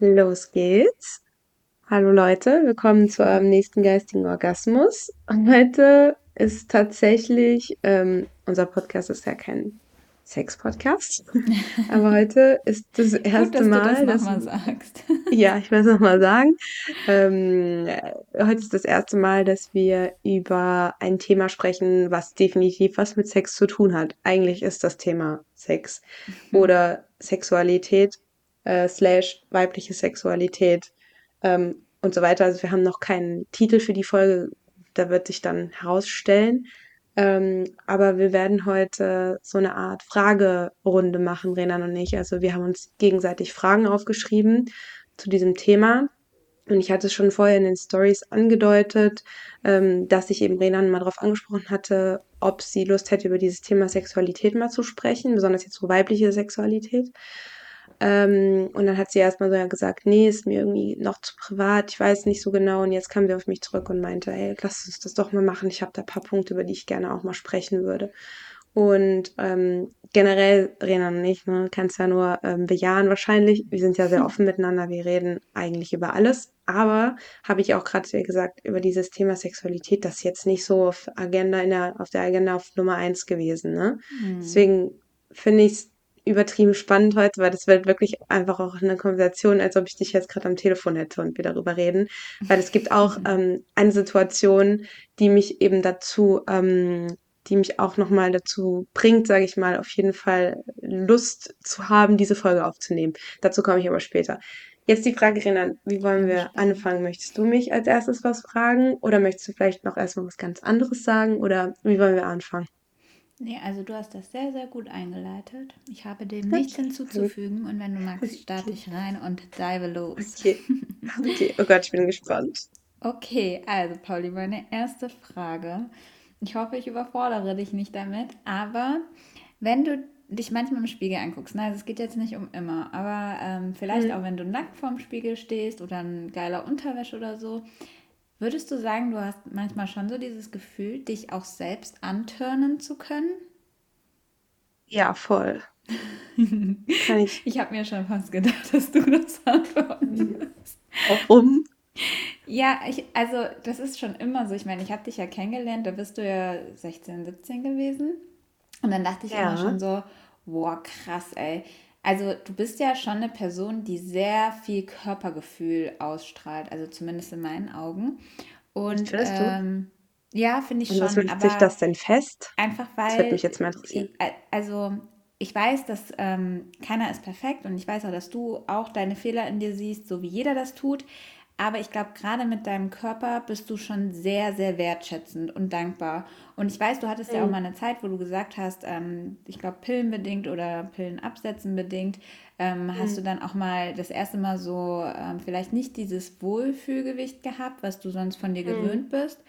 Los geht's. Hallo Leute, willkommen zu eurem nächsten geistigen Orgasmus. Und heute ist tatsächlich, ähm, unser Podcast ist ja kein Sex-Podcast, aber heute ist das Gut, erste dass du das Mal, dass, nochmal sagst. ja, ich will es nochmal sagen, ähm, äh, heute ist das erste Mal, dass wir über ein Thema sprechen, was definitiv was mit Sex zu tun hat. Eigentlich ist das Thema Sex oder Sexualität äh, slash weibliche Sexualität ähm, und so weiter. Also wir haben noch keinen Titel für die Folge, da wird sich dann herausstellen. Ähm, aber wir werden heute so eine Art Fragerunde machen, Renan und ich. Also wir haben uns gegenseitig Fragen aufgeschrieben zu diesem Thema. Und ich hatte es schon vorher in den Stories angedeutet, ähm, dass ich eben Renan mal darauf angesprochen hatte, ob sie Lust hätte, über dieses Thema Sexualität mal zu sprechen, besonders jetzt so weibliche Sexualität. Ähm, und dann hat sie erstmal so gesagt, nee, ist mir irgendwie noch zu privat, ich weiß nicht so genau. Und jetzt kam sie auf mich zurück und meinte, ey, lass uns das doch mal machen. Ich habe da ein paar Punkte, über die ich gerne auch mal sprechen würde. Und ähm, generell, Renan und ich, ne, kannst ja nur ähm, bejahen wahrscheinlich. Wir sind ja sehr offen miteinander, wir reden eigentlich über alles. Aber habe ich auch gerade gesagt, über dieses Thema Sexualität, das ist jetzt nicht so auf Agenda in der, auf der Agenda auf Nummer eins gewesen. Ne? Hm. Deswegen finde ich es übertrieben spannend heute, weil das wird wirklich einfach auch eine Konversation, als ob ich dich jetzt gerade am Telefon hätte und wir darüber reden. Weil es gibt auch ähm, eine Situation, die mich eben dazu, ähm, die mich auch nochmal dazu bringt, sage ich mal, auf jeden Fall Lust zu haben, diese Folge aufzunehmen. Dazu komme ich aber später. Jetzt die Frage, Renan, wie wollen wir anfangen? Möchtest du mich als erstes was fragen oder möchtest du vielleicht noch erstmal was ganz anderes sagen oder wie wollen wir anfangen? Nee, also du hast das sehr, sehr gut eingeleitet. Ich habe dem nichts hinzuzufügen und wenn du magst, starte ich rein und dive los. Okay. Okay. Oh Gott, ich bin gespannt. Okay, also Pauli, meine erste Frage. Ich hoffe, ich überfordere dich nicht damit, aber wenn du dich manchmal im Spiegel anguckst, ne, also es geht jetzt nicht um immer, aber ähm, vielleicht auch Mhm. wenn du nackt vorm Spiegel stehst oder in geiler Unterwäsche oder so, würdest du sagen, du hast manchmal schon so dieses Gefühl, dich auch selbst antörnen zu können? Ja, voll. Kann ich. Ich habe mir schon fast gedacht, dass du das antworten wirst. Warum? Ja, ich, also das ist schon immer so. Ich meine, ich habe dich ja kennengelernt, da bist du ja 16, 17 gewesen. Und dann dachte ich immer Ja. schon so, boah, krass, ey. Also du bist ja schon eine Person, die sehr viel Körpergefühl ausstrahlt, also zumindest in meinen Augen. Und ähm, ja, finde ich Und was schon, legt sich das denn fest? Einfach Das würde mich weil, jetzt mal interessieren. also ich weiß, dass ähm, keiner ist perfekt und ich weiß auch, dass du auch deine Fehler in dir siehst, so wie jeder das tut. Aber ich glaube, gerade mit deinem Körper bist du schon sehr, sehr wertschätzend und dankbar. Und ich weiß, du hattest ja auch Mhm. mal eine Zeit, wo du gesagt hast, ähm, ich glaube, pillenbedingt oder Pillenabsetzen bedingt, ähm, hast du Mhm. dann auch mal das erste Mal so ähm, vielleicht nicht dieses Wohlfühlgewicht gehabt, was du sonst von dir Mhm. gewöhnt bist.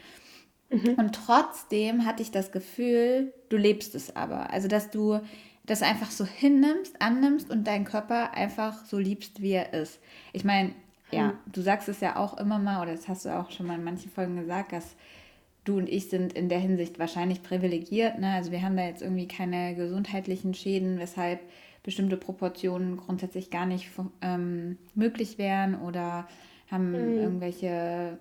Mhm. Und trotzdem hatte ich das Gefühl, du lebst es aber. Also, dass du das einfach so hinnimmst, annimmst und deinen Körper einfach so liebst, wie er ist. Ich meine, ja, du sagst es ja auch immer mal, oder das hast du auch schon mal in manchen Folgen gesagt, dass du und ich sind in der Hinsicht wahrscheinlich privilegiert. Ne? Also wir haben da jetzt irgendwie keine gesundheitlichen Schäden, weshalb bestimmte Proportionen grundsätzlich gar nicht ähm, möglich wären oder haben Mhm. irgendwelche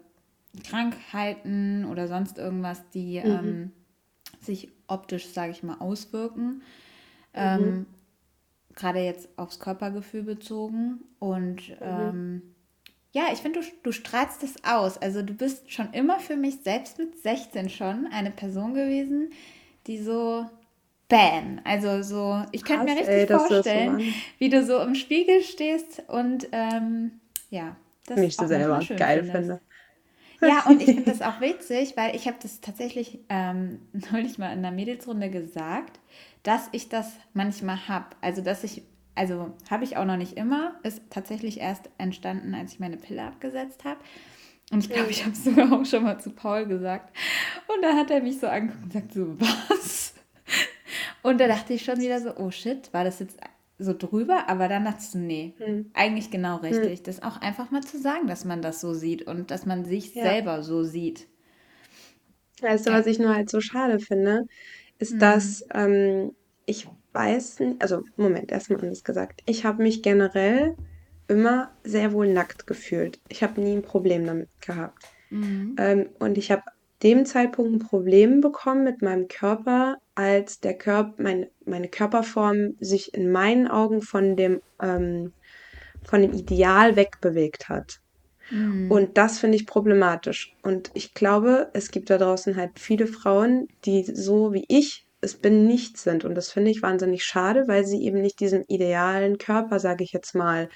Krankheiten oder sonst irgendwas, die Mhm. ähm, sich optisch, sage ich mal, auswirken. Mhm. Ähm, gerade jetzt aufs Körpergefühl bezogen. Und Mhm. ähm, ja, ich finde, du, du strahlst das aus. Also du bist schon immer für mich, selbst mit 16 schon, eine Person gewesen, die so bam. Also so, ich könnte mir richtig ey, so vorstellen, wie du so im Spiegel stehst und ähm, ja, das Nicht so selber geil findest. finde. Ja, und ich finde das auch witzig, weil ich habe das tatsächlich ähm, neulich mal in der Mädelsrunde gesagt, dass ich das manchmal habe. Also, dass ich, also habe ich auch noch nicht immer, ist tatsächlich erst entstanden, als ich meine Pille abgesetzt habe. Und ich glaube, ich habe es sogar auch schon mal zu Paul gesagt. Und da hat er mich so angeguckt und sagt so, was? Und da dachte ich schon wieder so, oh shit, war das jetzt so drüber? Aber dann dachte ich so, nee, Mhm. eigentlich genau Mhm. richtig. Das auch einfach mal zu sagen, dass man das so sieht und dass man sich Ja. selber so sieht. Weißt du, Ja. was ich nur halt so schade finde, ist, Hm. dass ähm, ich weiß also Moment, erstmal anders gesagt. Ich habe mich generell immer sehr wohl nackt gefühlt. Ich habe nie ein Problem damit gehabt. Mhm. Ähm, und ich habe dem Zeitpunkt ein Problem bekommen mit meinem Körper, als der Körper, mein, meine Körperform sich in meinen Augen von dem, ähm, von dem Ideal wegbewegt hat. Mhm. Und das finde ich problematisch. Und ich glaube, es gibt da draußen halt viele Frauen, die so wie ich es bin nicht sind. Und das finde ich wahnsinnig schade, weil sie eben nicht diesen idealen Körper, sage ich jetzt mal,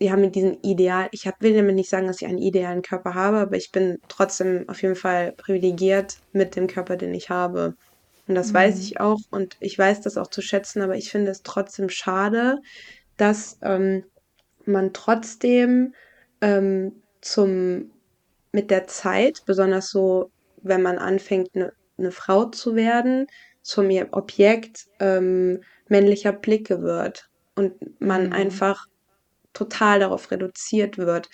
die haben diesen Ideal, ich hab, will damit nicht sagen, dass ich einen idealen Körper habe, aber ich bin trotzdem auf jeden Fall privilegiert mit dem Körper, den ich habe. Und das weiß Mhm. ich auch und ich weiß das auch zu schätzen, aber ich finde es trotzdem schade, dass ähm, man trotzdem ähm, zum mit der Zeit, besonders so, wenn man anfängt, eine ne Frau zu werden, zum Objekt ähm, männlicher Blicke wird und man Mhm. einfach total darauf reduziert wird.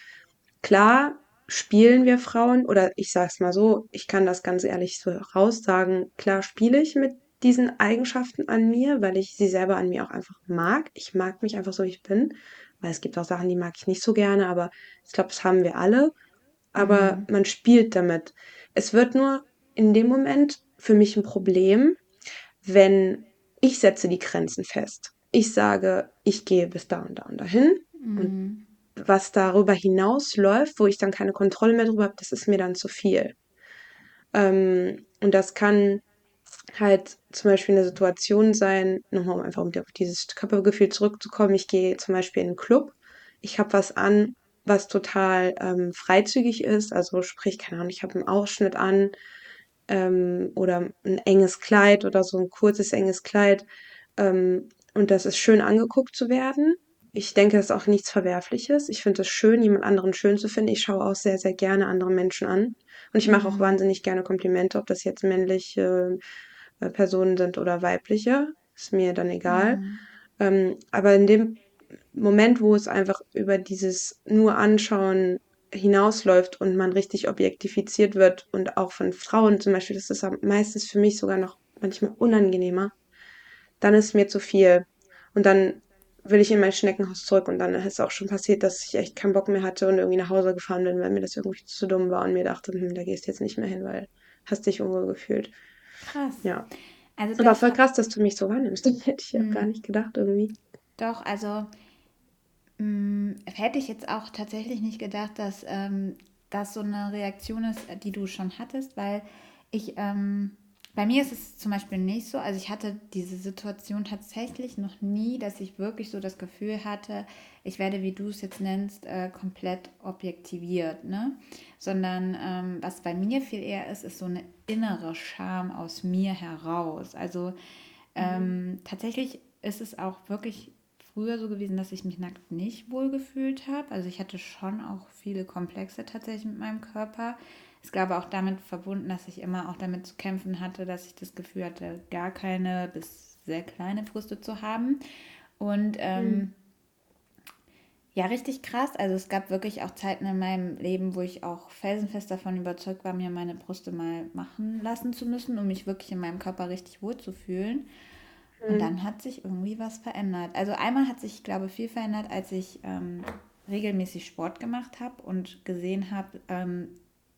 Klar spielen wir Frauen, oder ich sage es mal so, ich kann das ganz ehrlich so raussagen, klar spiele ich mit diesen Eigenschaften an mir, weil ich sie selber an mir auch einfach mag. Ich mag mich einfach so, wie ich bin, weil es gibt auch Sachen, die mag ich nicht so gerne, aber ich glaube, das haben wir alle. Aber Mhm. man spielt damit. Es wird nur in dem Moment für mich ein Problem, wenn ich setze die Grenzen fest. Ich sage, ich gehe bis da und da und dahin und Mhm. was darüber hinausläuft, wo ich dann keine Kontrolle mehr drüber habe, das ist mir dann zu viel. Ähm, und das kann halt zum Beispiel eine Situation sein, nochmal um einfach um auf dieses Körpergefühl zurückzukommen. Ich gehe zum Beispiel in einen Club, ich habe was an, was total ähm, freizügig ist, also sprich, keine Ahnung, ich habe einen Ausschnitt an ähm, oder ein enges Kleid oder so ein kurzes, enges Kleid. Ähm, und das ist schön angeguckt zu werden. Ich denke, das ist auch nichts Verwerfliches. Ich finde es schön, jemand anderen schön zu finden. Ich schaue auch sehr, sehr gerne andere Menschen an. Und ich mache auch Mhm. wahnsinnig gerne Komplimente, ob das jetzt männliche äh, Personen sind oder weibliche. Ist mir dann egal. Mhm. Ähm, aber in dem Moment, wo es einfach über dieses nur Anschauen hinausläuft und man richtig objektifiziert wird und auch von Frauen zum Beispiel, das ist meistens für mich sogar noch manchmal unangenehmer, dann ist mir zu viel. Und dann will ich in mein Schneckenhaus zurück und dann ist es auch schon passiert, dass ich echt keinen Bock mehr hatte und irgendwie nach Hause gefahren bin, weil mir das irgendwie zu dumm war und mir dachte, hm, da gehst du jetzt nicht mehr hin, weil hast dich unwohl gefühlt. Krass. Ja. Also Aber voll krass, dass du mich so wahrnimmst. Das hätte ich ja gar mh, nicht gedacht irgendwie. doch, also mh, hätte ich jetzt auch tatsächlich nicht gedacht, dass ähm, das so eine Reaktion ist, die du schon hattest, weil ich, ähm, bei mir ist es zum Beispiel nicht so, also ich hatte diese Situation tatsächlich noch nie, dass ich wirklich so das Gefühl hatte, ich werde, wie du es jetzt nennst, äh, komplett objektiviert, ne? Sondern ähm, was bei mir viel eher ist, ist so eine innere Scham aus mir heraus. Also Mhm. ähm, tatsächlich ist es auch wirklich früher so gewesen, dass ich mich nackt nicht wohl gefühlt habe. Also ich hatte schon auch viele Komplexe tatsächlich mit meinem Körper. Es gab auch damit verbunden, dass ich immer auch damit zu kämpfen hatte, dass ich das Gefühl hatte, gar keine bis sehr kleine Brüste zu haben. Und Mhm. ähm, ja, richtig krass. Also es gab wirklich auch Zeiten in meinem Leben, wo ich auch felsenfest davon überzeugt war, mir meine Brüste mal machen lassen zu müssen, um mich wirklich in meinem Körper richtig wohl zu fühlen. Und Mhm. dann hat sich irgendwie was verändert. Also einmal hat sich, ich glaube, viel verändert, als ich ähm, regelmäßig Sport gemacht habe und gesehen habe, ähm,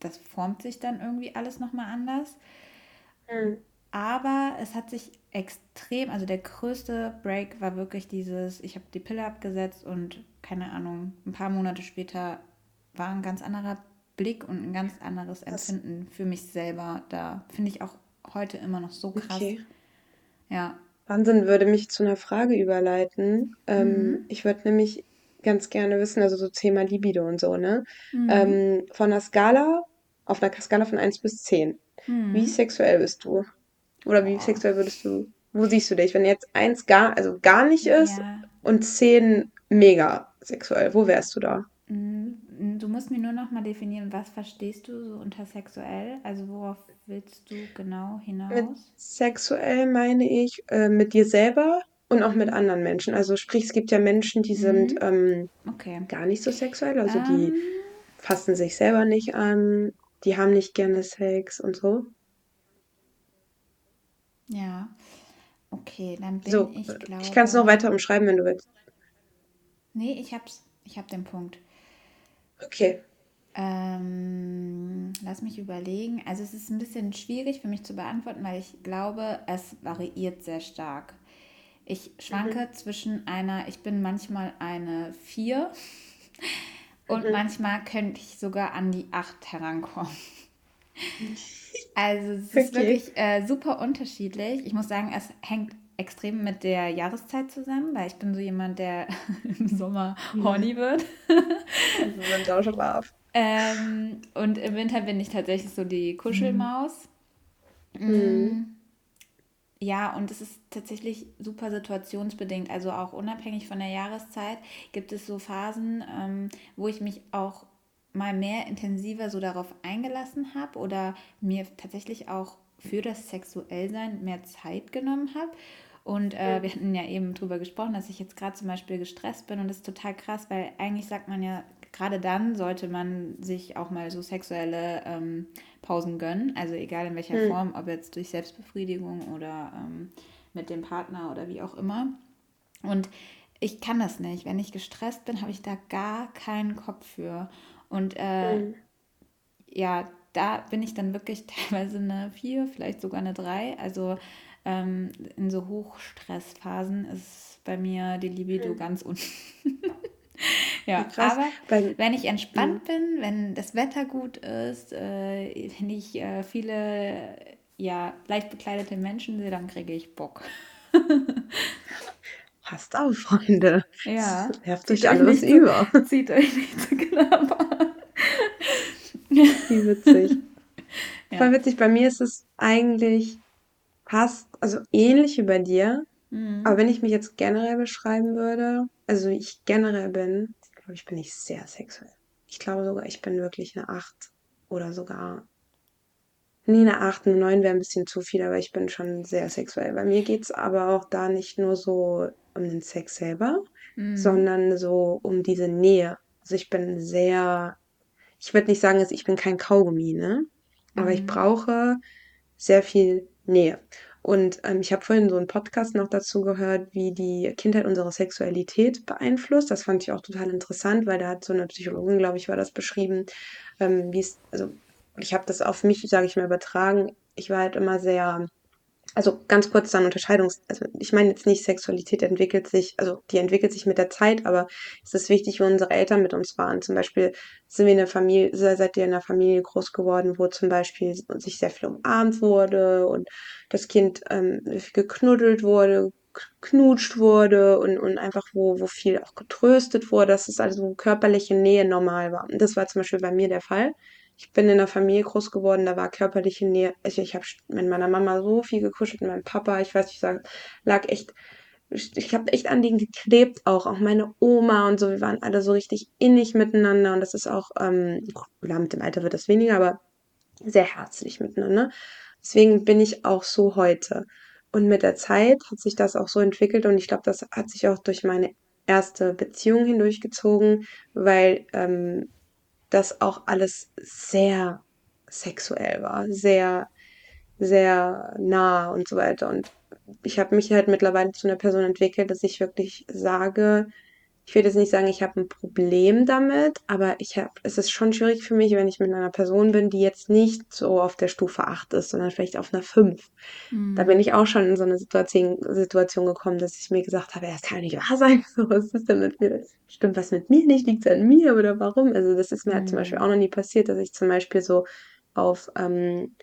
das formt sich dann irgendwie alles nochmal anders. Mhm. Aber es hat sich extrem, also der größte Break war wirklich dieses, ich habe die Pille abgesetzt und keine Ahnung, ein paar Monate später war ein ganz anderer Blick und ein ganz anderes Das, Empfinden für mich selber da. Finde ich auch heute immer noch so krass. okay. Ja. Wahnsinn würde mich zu einer Frage überleiten. Ähm, Mhm. ich würde nämlich ganz gerne wissen, also so Thema Libido und so, ne? Mhm. Ähm, von einer Skala, auf einer Skala von eins bis 10. Wie Mhm. sexuell bist du? Oder wie Boah. sexuell würdest du, wo siehst du dich? Wenn jetzt eins gar, also gar nicht ist Ja. und 10 mega sexuell, wo wärst du da? Du musst mir nur noch mal definieren, was verstehst du so unter sexuell? Also worauf willst du genau Mit hinaus? sexuell meine ich äh, mit dir selber und auch mit Mhm. anderen Menschen. Also sprich, es gibt ja Menschen, die sind Mhm. ähm, Okay. gar nicht so sexuell, also die Ähm, fassen sich selber nicht an, die haben nicht gerne Sex und so. ja. Okay, dann bin So, ich, ich kann es noch glaube. weiter umschreiben, wenn du willst. Nee, ich hab's. ich habe den Punkt. Okay. Ähm, lass mich überlegen. Also es ist ein bisschen schwierig für mich zu beantworten, weil ich glaube, es variiert sehr stark. Ich schwanke mhm. zwischen einer, ich bin manchmal eine 4 und mhm. manchmal könnte ich sogar an die 8 herankommen. Also es ist okay. wirklich äh, super unterschiedlich. Ich muss sagen, es hängt extrem mit der Jahreszeit zusammen, weil ich bin so jemand, der im Sommer mhm. horny wird. Also brav. Ähm, und im Winter bin ich tatsächlich so die Kuschelmaus. Mhm. Mm. Ja, und es ist tatsächlich super situationsbedingt. Also auch unabhängig von der Jahreszeit gibt es so Phasen, ähm, wo ich mich auch mal mehr intensiver so darauf eingelassen habe oder mir tatsächlich auch für das Sexuellsein mehr Zeit genommen habe. Und äh, wir hatten ja eben drüber gesprochen, dass ich jetzt gerade zum Beispiel gestresst bin und das ist total krass, weil eigentlich sagt man ja, gerade dann sollte man sich auch mal so sexuelle ähm, Pausen gönnen. Also egal in welcher mhm. Form, ob jetzt durch Selbstbefriedigung oder ähm, mit dem Partner oder wie auch immer. Und ich kann das nicht. Wenn ich gestresst bin, habe ich da gar keinen Kopf für. Und äh, mhm. ja, da bin ich dann wirklich teilweise eine 4, vielleicht sogar eine 3. Also ähm, in so Hochstressphasen ist bei mir die Libido mhm. ganz unten. ja, Krass. aber Weil, wenn ich entspannt ja. bin, wenn das Wetter gut ist, äh, wenn ich äh, viele ja, leicht bekleidete Menschen sehe, dann kriege ich Bock. Passt auf, Freunde. Ja. Werft euch alles über. Zieht euch nicht zu knapp an. Wie witzig. Ja. Voll witzig. Bei mir ist es eigentlich fast, also ähnlich wie bei dir. Mhm. Aber wenn ich mich jetzt generell beschreiben würde, also wie ich generell bin, glaube ich, bin ich sehr sexuell. Ich glaube sogar, ich bin wirklich eine 8 oder sogar. Nee, eine 8, eine 9 wäre ein bisschen zu viel, aber ich bin schon sehr sexuell. Bei mir geht es aber auch da nicht nur so um den Sex selber, mhm. sondern so um diese Nähe. Also ich bin sehr, ich würde nicht sagen, ich bin kein Kaugummi, ne? Aber mhm. ich brauche sehr viel Nähe. Und ähm, ich habe vorhin so einen Podcast noch dazu gehört, wie die Kindheit unsere Sexualität beeinflusst. Das fand ich auch total interessant, weil da hat so eine Psychologin, glaube ich, war das beschrieben, ähm, wie es, also ich habe das auf mich, sage ich mal, übertragen. Ich war halt immer sehr also ganz kurz dann Unterscheidungs, also ich meine jetzt nicht Sexualität entwickelt sich, also die entwickelt sich mit der Zeit, aber es ist wichtig, wie unsere Eltern mit uns waren. Zum Beispiel sind wir in der Familie, seid ihr in einer Familie groß geworden, wo zum Beispiel sich sehr viel umarmt wurde und das Kind ähm, geknuddelt wurde, knutscht wurde und, und einfach wo, wo viel auch getröstet wurde, dass es also körperliche Nähe normal war. Und das war zum Beispiel bei mir der Fall ich bin in einer Familie groß geworden, da war körperliche Nähe. Also ich habe mit meiner Mama so viel gekuschelt, mit meinem Papa, ich weiß nicht, ich lag echt, ich, habe echt an denen geklebt auch, auch meine Oma und so, wir waren alle so richtig innig miteinander und das ist auch, ähm, mit dem Alter wird das weniger, aber sehr herzlich miteinander. Deswegen bin ich auch so heute. Und mit der Zeit hat sich das auch so entwickelt und ich glaube, das hat sich auch durch meine erste Beziehung hindurchgezogen, weil ähm, das auch alles sehr sexuell war, sehr, sehr nah und so weiter. Und ich habe mich halt mittlerweile zu einer Person entwickelt, dass ich wirklich sage, ich würde jetzt nicht sagen, ich habe ein Problem damit, aber ich habe, es ist schon schwierig für mich, wenn ich mit einer Person bin, die jetzt nicht so auf der Stufe 8 ist, sondern vielleicht auf einer 5. Mhm. Da bin ich auch schon in so eine Situation, Situation gekommen, dass ich mir gesagt habe, ja, das kann nicht wahr sein. So, was ist denn mit mir? Stimmt was mit mir nicht? Liegt es an mir oder warum? Also das ist mir mhm. halt zum Beispiel auch noch nie passiert, dass ich zum Beispiel so auf, ähm,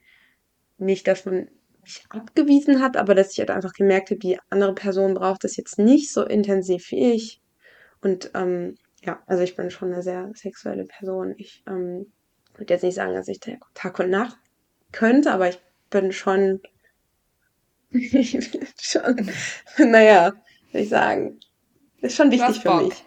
nicht, dass man mich abgewiesen hat, aber dass ich halt einfach gemerkt habe, die andere Person braucht das jetzt nicht so intensiv wie ich und ähm, ja, also ich bin schon eine sehr sexuelle Person. Ich ähm, würde jetzt nicht sagen, dass ich Tag und Nacht könnte, aber ich bin schon, schon, naja, würde ich sagen, ist schon wichtig für mich.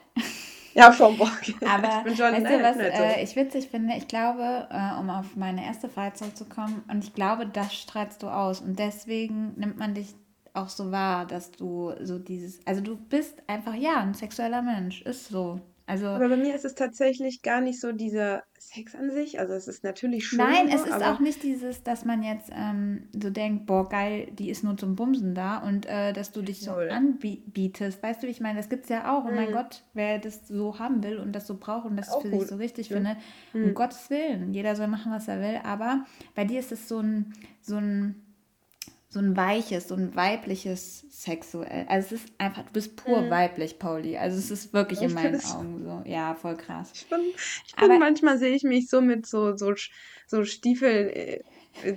Ja, schon Bock. Aber ich schon, weißt du, was äh, ich witzig finde? Ich glaube, äh, um auf meine erste Frage zurückzukommen, und ich glaube, das strahlst du aus. Und deswegen nimmt man dich auch so wahr, dass du so dieses, also du bist einfach, ja, ein sexueller Mensch, ist so. Also Aber bei mir ist es tatsächlich gar nicht so dieser Sex an sich. Also es ist natürlich schon Nein, es ist auch nicht dieses, dass man jetzt ähm, so denkt, boah, geil, die ist nur zum Bumsen da und äh, dass du dich so null. anbietest. Weißt du, wie ich meine, das gibt es ja auch. Oh mein Mhm. Gott, wer das so haben will und das so braucht und das Auch für sich gut. so richtig Ne? findet, um Mhm. Gottes Willen, jeder soll machen, was er will. Aber bei dir ist es so ein, so ein so ein weiches, so ein weibliches sexuell. Also es ist einfach, du bist pur Mhm. weiblich, Pauli. Also es ist wirklich in Ich meinen Augen so. Ja, voll krass. Ich bin, ich Aber bin manchmal sehe ich mich so mit so, so, so Stiefeln, äh,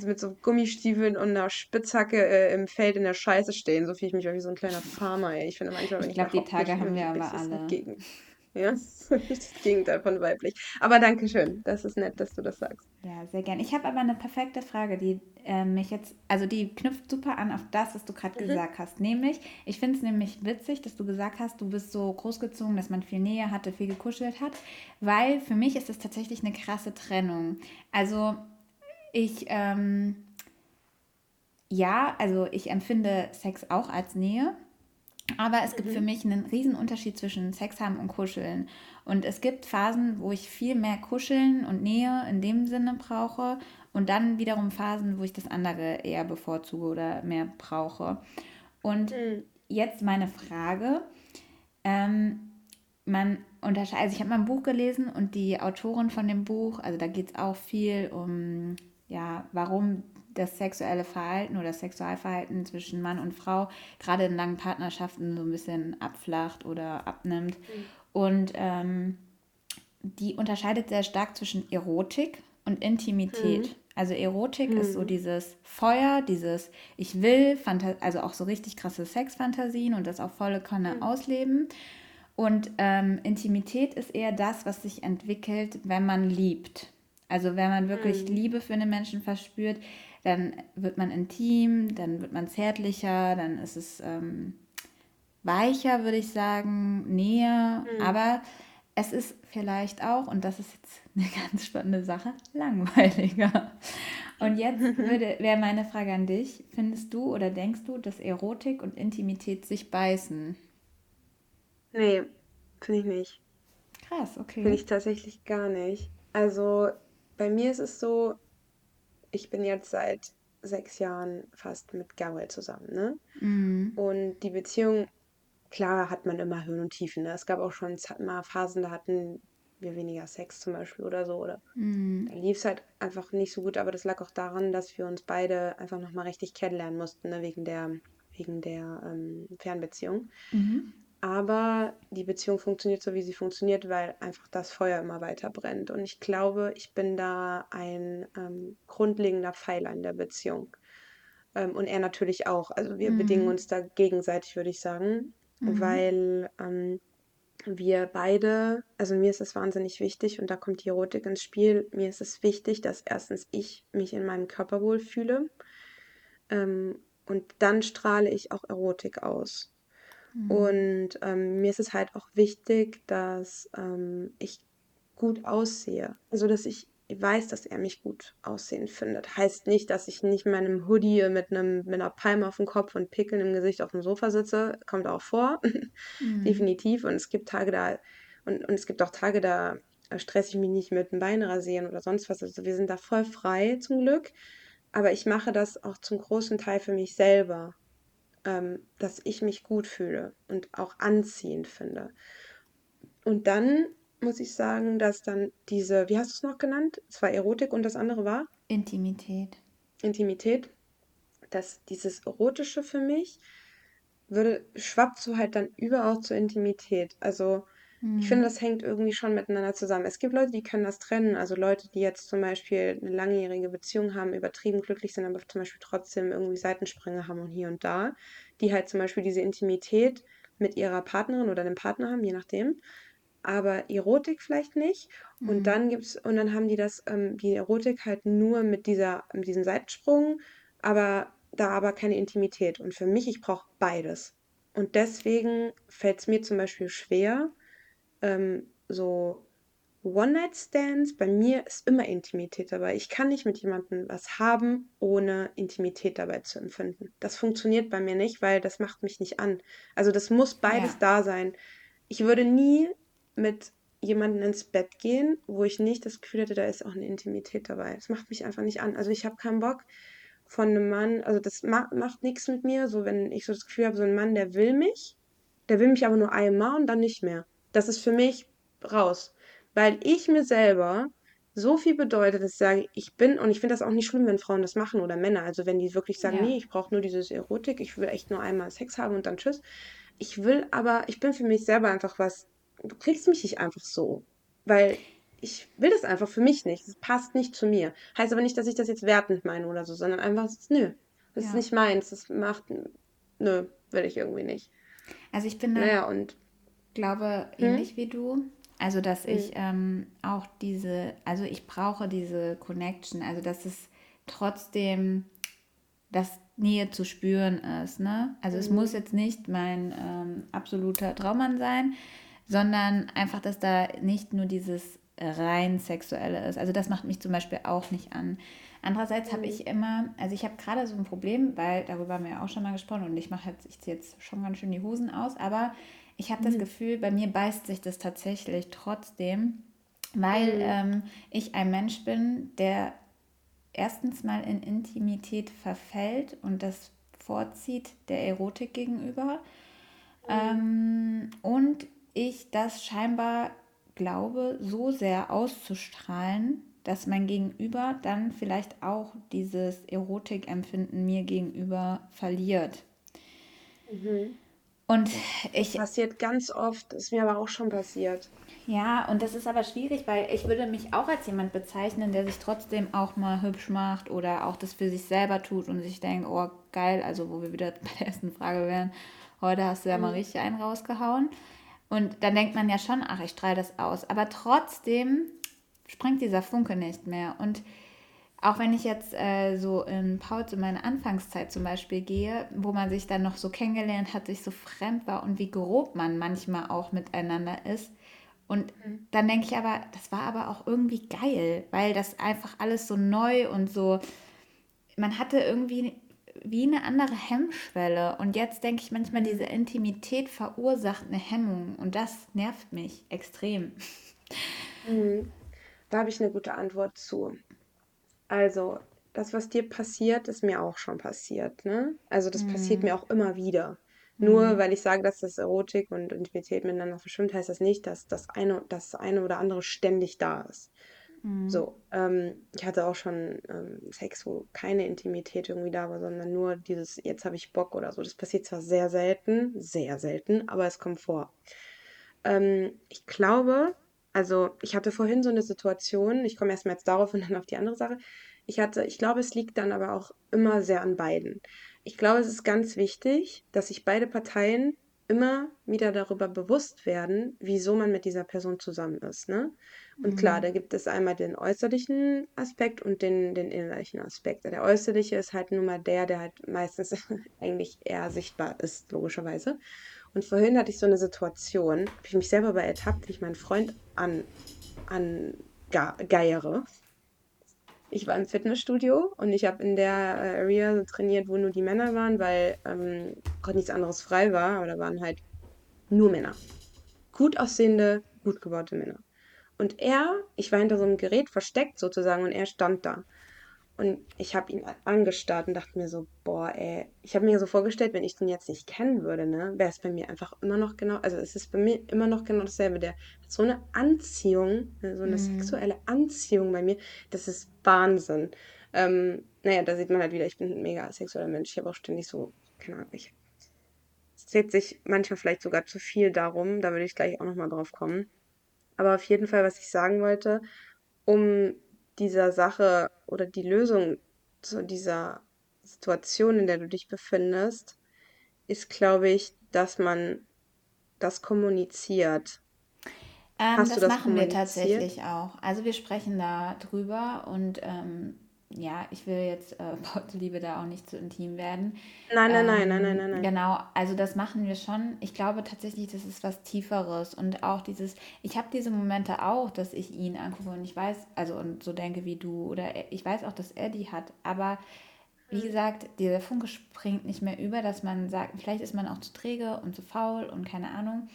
mit so Gummistiefeln und einer Spitzhacke äh, im Feld in der Scheiße stehen. So fühle ich mich auch wie so ein kleiner Farmer, ey. Ich finde manchmal, ich wenn ich glaube, die ich Tage haben wir aber alle. Gegen. Ja, das Gegenteil von weiblich. Aber danke schön. Das ist nett, dass du das sagst. Ja, sehr gern. Ich habe aber eine perfekte Frage, die äh, mich jetzt, also die knüpft super an auf das, was du gerade Mhm. gesagt hast. Nämlich, ich finde es nämlich witzig, dass du gesagt hast, du bist so großgezogen, dass man viel Nähe hatte, viel gekuschelt hat, weil für mich ist das tatsächlich eine krasse Trennung. Also ich, ähm, ja, also ich empfinde Sex auch als Nähe. Aber es gibt für Mhm. mich einen riesen Unterschied zwischen Sex haben und Kuscheln. Und es gibt Phasen, wo ich viel mehr Kuscheln und Nähe in dem Sinne brauche und dann wiederum Phasen, wo ich das andere eher bevorzuge oder mehr brauche. Und Mhm. jetzt meine Frage. Ähm, man unterscheidet, also ich habe mal ein Buch gelesen und die Autorin von dem Buch, also da geht es auch viel um, ja, warum das sexuelle Verhalten oder das Sexualverhalten zwischen Mann und Frau gerade in langen Partnerschaften so ein bisschen abflacht oder abnimmt. Und ähm, die unterscheidet sehr stark zwischen Erotik und Intimität. Also Erotik ist so dieses Feuer, dieses ich will, also auch so richtig krasse Sexfantasien und das auf volle Kanne ausleben. Und ähm, Intimität ist eher das, was sich entwickelt, wenn man liebt. Also wenn man wirklich Liebe für einen Menschen verspürt, dann wird man intim, dann wird man zärtlicher, dann ist es ähm, weicher, würde ich sagen, näher. Aber es ist vielleicht auch, und das ist jetzt eine ganz spannende Sache, langweiliger. Und jetzt wäre meine Frage an dich, findest du oder denkst du, dass Erotik und Intimität sich beißen? Nee, finde ich nicht. Krass, Finde okay. ich tatsächlich gar nicht. Also bei mir ist es so, ich bin jetzt seit sechs Jahren fast mit Gabriel zusammen, ne? Mhm. Und die Beziehung, klar hat man immer Höhen und Tiefen, ne? Es gab auch schon mal Phasen, da hatten wir weniger Sex zum Beispiel oder so, oder Mhm. da lief es halt einfach nicht so gut, aber das lag auch daran, dass wir uns beide einfach nochmal richtig kennenlernen mussten, ne? Wegen der, wegen der ähm, Fernbeziehung. Mhm. Aber die Beziehung funktioniert so, wie sie funktioniert, weil einfach das Feuer immer weiter brennt. Und ich glaube, ich bin da ein ähm, grundlegender Pfeiler in der Beziehung. Ähm, und er natürlich auch. Also wir bedingen Mhm. uns da gegenseitig, würde ich sagen, Mhm. weil ähm, wir beide, also mir ist es wahnsinnig wichtig und da kommt die Erotik ins Spiel. Mir ist es wichtig, dass erstens ich mich in meinem Körper wohlfühle ähm, und dann strahle ich auch Erotik aus. Mhm. Und ähm, mir ist es halt auch wichtig, dass ähm, ich gut aussehe. Also, dass ich weiß, dass er mich gut aussehen findet. Heißt nicht, dass ich nicht in meinem Hoodie mit einem, mit einer Palme auf dem Kopf und Pickeln im Gesicht auf dem Sofa sitze. Kommt auch vor. Mhm. Definitiv. Und es gibt Tage da, und, und es gibt auch Tage, da äh, stresse ich mich nicht mit dem Bein rasieren oder sonst was. Also wir sind da voll frei zum Glück. Aber ich mache das auch zum großen Teil für mich selber dass ich mich gut fühle und auch anziehend finde. Und dann muss ich sagen, dass dann diese, wie hast du es noch genannt? Es war Erotik und das andere war Intimität. Intimität. Dass dieses Erotische für mich würde, schwappt so halt dann über auch zur Intimität. Also ich finde, Mhm. das hängt irgendwie schon miteinander zusammen. Es gibt Leute, die können das trennen. Also Leute, die jetzt zum Beispiel eine langjährige Beziehung haben, übertrieben glücklich sind, aber zum Beispiel trotzdem irgendwie Seitensprünge haben und hier und da, die halt zum Beispiel diese Intimität mit ihrer Partnerin oder dem Partner haben, je nachdem, aber Erotik vielleicht nicht. Und Mhm. dann gibt's, und dann haben die das, ähm, die Erotik halt nur mit dieser, mit diesem Seitensprung, aber da aber keine Intimität. Und für mich, ich brauche beides. Und deswegen fällt es mir zum Beispiel schwer, ähm, so One-Night-Stands, bei mir ist immer Intimität dabei. Ich kann nicht mit jemandem was haben, ohne Intimität dabei zu empfinden. Das funktioniert bei mir nicht, weil das macht mich nicht an. Also das muss beides Ja. da sein. Ich würde nie mit jemanden ins Bett gehen, wo ich nicht das Gefühl hätte, da ist auch eine Intimität dabei. Das macht mich einfach nicht an. Also ich habe keinen Bock von einem Mann, also das macht, macht nichts mit mir, so wenn ich so das Gefühl habe, so ein Mann, der will mich, der will mich aber nur einmal und dann nicht mehr. Das ist für mich raus. Weil ich mir selber so viel bedeutet, dass ich sage, ich bin, und ich finde das auch nicht schlimm, wenn Frauen das machen oder Männer. Also wenn die wirklich sagen, Ja. nee, ich brauche nur dieses Erotik, ich will echt nur einmal Sex haben und dann tschüss. Ich will aber, ich bin für mich selber einfach was, du kriegst mich nicht einfach so. Weil ich will das einfach für mich nicht. Es passt nicht zu mir. Heißt aber nicht, dass ich das jetzt wertend meine oder so, sondern einfach, ist, nö, das ist Ja. nicht meins. Das macht, nö, will ich irgendwie nicht. Also ich bin da, Naja, und, glaube, hm? ähnlich wie du. Also, dass Hm. ich ähm, auch diese, also ich brauche diese Connection, also dass es trotzdem dass Nähe zu spüren ist, ne? Also es muss Hm. jetzt nicht mein ähm, absoluter Traummann sein, sondern einfach, dass da nicht nur dieses rein sexuelle ist. Also das macht mich zum Beispiel auch nicht an. Andererseits habe Hm. ich immer, also ich habe gerade so ein Problem, weil darüber haben wir ja auch schon mal gesprochen und ich mache jetzt, ich ziehe jetzt schon ganz schön die Hosen aus, aber ich habe das Hm. Gefühl, bei mir beißt sich das tatsächlich trotzdem, weil Hm. ähm, ich ein Mensch bin, der erstens mal in Intimität verfällt und das vorzieht der Erotik gegenüber. Ähm, und ich das scheinbar glaube, so sehr auszustrahlen, dass mein Gegenüber dann vielleicht auch dieses Erotikempfinden mir gegenüber verliert. Mhm. Und Das ich, passiert ganz oft, ist mir aber auch schon passiert. ja, und das ist aber schwierig, weil ich würde mich auch als jemand bezeichnen, der sich trotzdem auch mal hübsch macht oder auch das für sich selber tut und sich denkt, oh geil, also wo wir wieder bei der ersten Frage wären, heute hast du ja mal Mhm. richtig einen rausgehauen. Und dann denkt man ja schon, ach, ich strahle das aus. Aber trotzdem springt dieser Funke nicht mehr. Und auch wenn ich jetzt äh, so in Paul zu meiner Anfangszeit zum Beispiel gehe, wo man sich dann noch so kennengelernt hat, sich so fremd war und wie grob man manchmal auch miteinander ist. Und Mhm. dann denke ich aber, das war aber auch irgendwie geil, weil das einfach alles so neu und so, man hatte irgendwie wie eine andere Hemmschwelle. Und jetzt denke ich manchmal, diese Intimität verursacht eine Hemmung und das nervt mich extrem. Mhm. Da habe ich eine gute Antwort zu. Also, das, was dir passiert, ist mir auch schon passiert, ne? Also, das passiert mir auch immer wieder. Nur weil ich sage, dass das Erotik und Intimität miteinander verschwimmt, heißt das nicht, dass das eine, das eine oder andere ständig da ist. So, ähm, ich hatte auch schon ähm, Sex, wo keine Intimität irgendwie da war, sondern nur dieses, jetzt habe ich Bock oder so. Das passiert zwar sehr selten, sehr selten, aber es kommt vor. Ähm, ich glaube, also ich hatte vorhin so eine Situation, ich komme erstmal jetzt darauf und dann auf die andere Sache. Ich hatte, ich glaube, es liegt dann aber auch immer sehr an beiden. Ich glaube, es ist ganz wichtig, dass sich beide Parteien immer wieder darüber bewusst werden, wieso man mit dieser Person zusammen ist, ne? Und klar, da gibt es einmal den äußerlichen Aspekt und den, den innerlichen Aspekt. Der äußerliche ist halt nun mal der, der halt meistens eigentlich eher sichtbar ist, logischerweise. Und vorhin hatte ich so eine Situation, habe ich mich selber bei ertappt, wie ich meinen Freund an, angeiere. Ich war im Fitnessstudio und ich habe in der äh, Area trainiert, wo nur die Männer waren, weil ähm, gerade nichts anderes frei war, aber da waren halt nur Männer. Gut aussehende, gut gebaute Männer. Und er, ich war hinter so einem Gerät versteckt sozusagen und er stand da. Und ich habe ihn angestarrt und dachte mir so, boah, ey, ich habe mir so vorgestellt, wenn ich den jetzt nicht kennen würde, ne, wäre es bei mir einfach immer noch genau, also es ist bei mir immer noch genau dasselbe. Der hat so eine Anziehung, ne, so eine sexuelle Anziehung bei mir, das ist Wahnsinn. Ähm, naja, da sieht man halt wieder, ich bin ein mega sexueller Mensch. Ich habe auch ständig so, keine Ahnung, ich, es dreht sich manchmal vielleicht sogar zu viel darum, da würde ich gleich auch nochmal drauf kommen. Aber auf jeden Fall, was ich sagen wollte, um dieser Sache oder die Lösung zu dieser Situation, in der du dich befindest, ist, glaube ich, dass man das kommuniziert. Ähm, das das machen wir tatsächlich auch. Also wir sprechen da drüber und ähm, ja, ich will jetzt äh, Paul Liebe da auch nicht zu intim werden. Nein, nein, nein, nein, nein, Ähm, nein, nein. genau, also das machen wir schon. Ich glaube tatsächlich, das ist was Tieferes und auch dieses, ich habe diese Momente auch, dass ich ihn angucke und ich weiß, also und so denke wie du oder er- ich weiß auch, dass er die hat, aber wie gesagt, dieser Funke springt nicht mehr über, dass man sagt, vielleicht ist man auch zu träge und zu faul und keine Ahnung.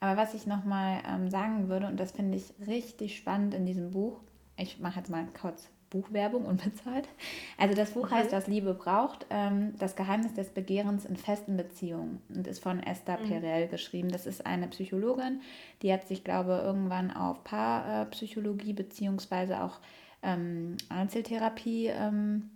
Aber was ich nochmal ähm, sagen würde, und das finde ich richtig spannend in diesem Buch, ich mache jetzt mal kurz Buchwerbung unbezahlt. Also das Buch mhm. heißt Was Liebe braucht, ähm, das Geheimnis des Begehrens in festen Beziehungen und ist von Esther mhm. Perel geschrieben. Das ist eine Psychologin, die hat sich, glaube ich, irgendwann auf Paarpsychologie beziehungsweise auch ähm, Einzeltherapie ähm,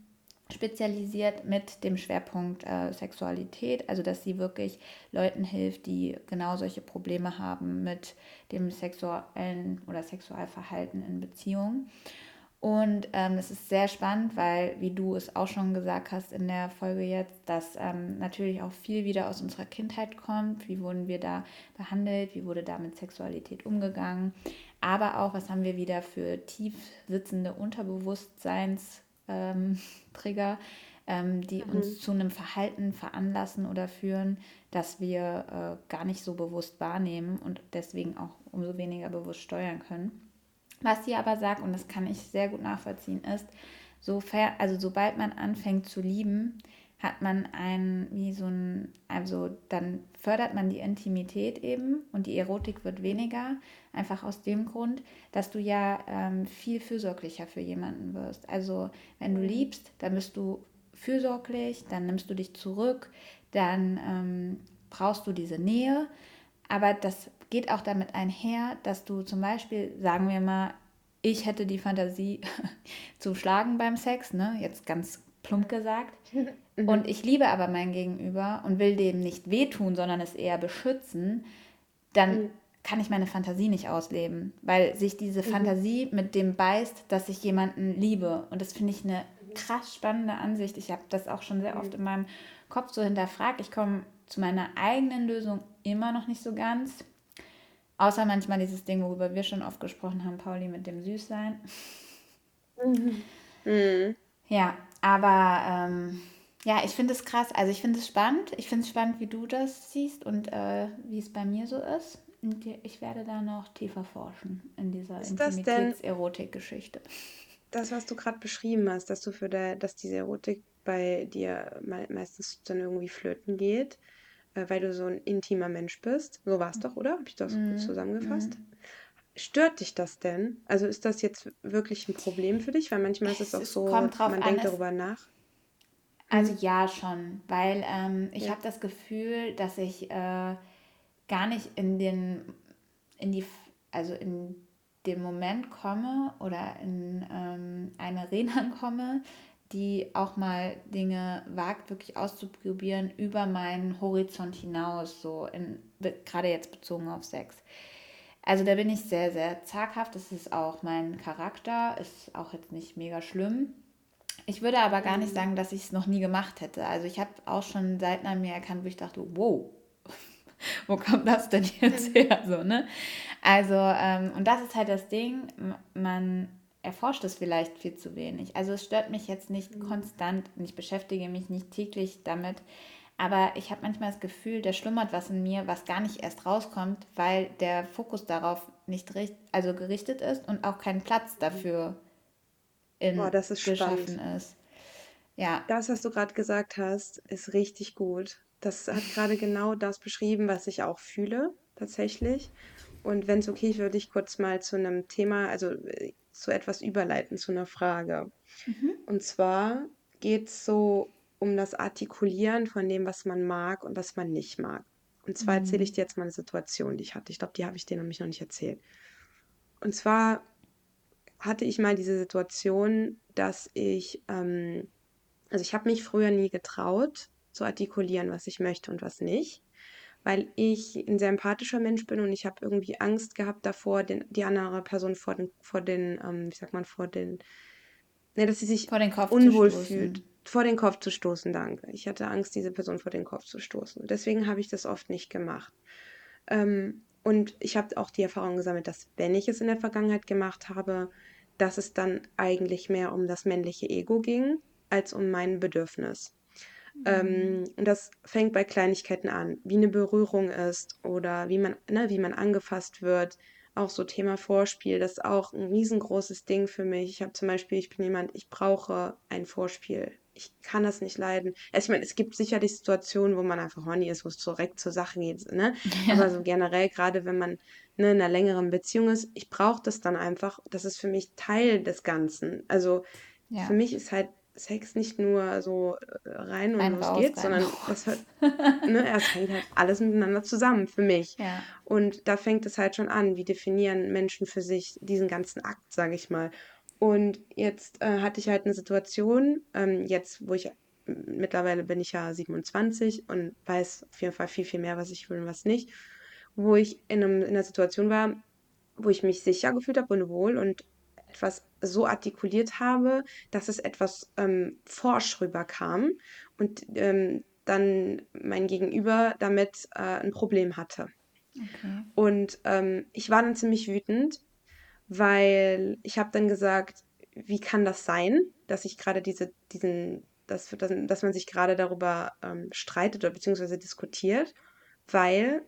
spezialisiert mit dem Schwerpunkt äh, Sexualität, also dass sie wirklich Leuten hilft, die genau solche Probleme haben mit dem sexuellen oder Sexualverhalten in Beziehungen. Und ähm, es ist sehr spannend, weil, wie du es auch schon gesagt hast in der Folge jetzt, dass ähm, natürlich auch viel wieder aus unserer Kindheit kommt. Wie wurden wir da behandelt? Wie wurde da mit Sexualität umgegangen? Aber auch, was haben wir wieder für tief sitzende Unterbewusstseinstrigger, ähm, die mhm. uns zu einem Verhalten veranlassen oder führen, das wir äh, gar nicht so bewusst wahrnehmen und deswegen auch umso weniger bewusst steuern können. Was sie aber sagt, und das kann ich sehr gut nachvollziehen, ist, sofern, also sobald man anfängt zu lieben, hat man ein, wie so ein, also dann fördert man die Intimität eben und die Erotik wird weniger, einfach aus dem Grund, dass du ja ähm, viel fürsorglicher für jemanden wirst. Also wenn du mhm. liebst, dann bist du fürsorglich, dann nimmst du dich zurück, dann ähm, brauchst du diese Nähe, aber das geht auch damit einher, dass du zum Beispiel, sagen wir mal, ich hätte die Fantasie zu schlagen beim Sex, ne? jetzt ganz plump gesagt. Mhm. Und ich liebe aber mein Gegenüber und will dem nicht wehtun, sondern es eher beschützen, dann mhm. kann ich meine Fantasie nicht ausleben, weil sich diese mhm. Fantasie mit dem beißt, dass ich jemanden liebe. Und das finde ich eine krass spannende Ansicht. Ich habe das auch schon sehr oft mhm. in meinem Kopf so hinterfragt. Ich komme zu meiner eigenen Lösung immer noch nicht so ganz. Außer manchmal dieses Ding, worüber wir schon oft gesprochen haben, Pauli, mit dem Süßsein. Mhm. Mhm. Ja, aber ähm, ja, ich finde es krass. Also ich finde es spannend. Ich finde es spannend, wie du das siehst und äh, wie es bei mir so ist. Und ich werde da noch tiefer forschen in dieser Intimitäts-Erotik-Geschichte. Das, was du gerade beschrieben hast, dass du für der, dass diese Erotik bei dir meistens dann irgendwie flöten geht, weil du so ein intimer Mensch bist. So war es doch, oder? Habe ich das mhm. gut zusammengefasst? Mhm. Stört dich das denn? Also ist das jetzt wirklich ein Problem für dich? Weil manchmal ist es, es auch so, man an, denkt darüber nach. Also mhm. ja, schon, weil ähm, ich ja. habe das Gefühl, dass ich äh, gar nicht in den, in die, also in den Moment komme oder in ähm, eine Arena komme, die auch mal Dinge wagt, wirklich auszuprobieren über meinen Horizont hinaus, so in, gerade jetzt bezogen auf Sex. Also da bin ich sehr, sehr zaghaft. Das ist auch mein Charakter, ist auch jetzt nicht mega schlimm. Ich würde aber gar nicht mhm. sagen, dass ich es noch nie gemacht hätte. Also ich habe auch schon Seiten an mir erkannt, wo ich dachte, wow, wo kommt das denn jetzt her? So, ne? Also, ähm, und das ist halt das Ding, man erforscht es vielleicht viel zu wenig. Also es stört mich jetzt nicht mhm. konstant und ich beschäftige mich nicht täglich damit. Aber ich habe manchmal das Gefühl, da schlummert was in mir, was gar nicht erst rauskommt, weil der Fokus darauf nicht richt also gerichtet ist und auch kein Platz dafür in Boah, das ist geschaffen spannend. ist. Ja. Das, was du gerade gesagt hast, ist richtig gut. Das hat gerade genau das beschrieben, was ich auch fühle, tatsächlich. Und wenn es okay ist, würde ich kurz mal zu einem Thema, also äh, zu etwas überleiten, zu einer Frage. Mhm. Und zwar geht es so um das Artikulieren von dem, was man mag und was man nicht mag. Und zwar mhm. erzähle ich dir jetzt mal eine Situation, die ich hatte. Ich glaube, die habe ich dir nämlich noch nicht erzählt. Und zwar hatte ich mal diese Situation, dass ich, ähm, also ich habe mich früher nie getraut, zu artikulieren, was ich möchte und was nicht weil ich ein sehr empathischer Mensch bin und ich habe irgendwie Angst gehabt davor, den, die andere Person vor den, vor den ähm, wie sagt man, vor den, ne, dass sie sich unwohl fühlt, vor den Kopf zu stoßen, danke. Ich hatte Angst, diese Person vor den Kopf zu stoßen. Deswegen habe ich das oft nicht gemacht. Ähm, und ich habe auch die Erfahrung gesammelt, dass wenn ich es in der Vergangenheit gemacht habe, dass es dann eigentlich mehr um das männliche Ego ging als um mein Bedürfnis. Ähm, mhm. und das fängt bei Kleinigkeiten an, wie eine Berührung ist oder wie man, ne, wie man angefasst wird, auch so Thema Vorspiel, das ist auch ein riesengroßes Ding für mich. Ich habe zum Beispiel, ich bin jemand, ich brauche ein Vorspiel. Ich kann das nicht leiden. Also ich meine, es gibt sicherlich Situationen, wo man einfach horny ist, wo es direkt zur Sache geht, ne? Ja. Aber so generell, gerade wenn man ne, in einer längeren Beziehung ist, ich brauche das dann einfach. Das ist für mich Teil des Ganzen. Also Ja. für mich ist halt Sex nicht nur so äh, rein und Rein, los raus, geht's, rein, sondern das hört, ne, es hängt halt alles miteinander zusammen für mich. Ja. Und da fängt es halt schon an, wie definieren Menschen für sich diesen ganzen Akt, sage ich mal. Und jetzt äh, hatte ich halt eine Situation, ähm, jetzt, wo ich mittlerweile bin ich ja 27 und weiß auf jeden Fall viel, viel mehr, was ich will und was nicht, wo ich in, einem, in einer Situation war, wo ich mich sicher gefühlt habe und wohl und etwas so artikuliert habe, dass es etwas ähm, forsch rüberkam und ähm, dann mein Gegenüber damit äh, ein Problem hatte. Okay. Und ähm, ich war dann ziemlich wütend, weil ich habe dann gesagt, wie kann das sein, dass ich gerade diese, diesen, dass, dass, dass man sich gerade darüber ähm, streitet oder beziehungsweise diskutiert, weil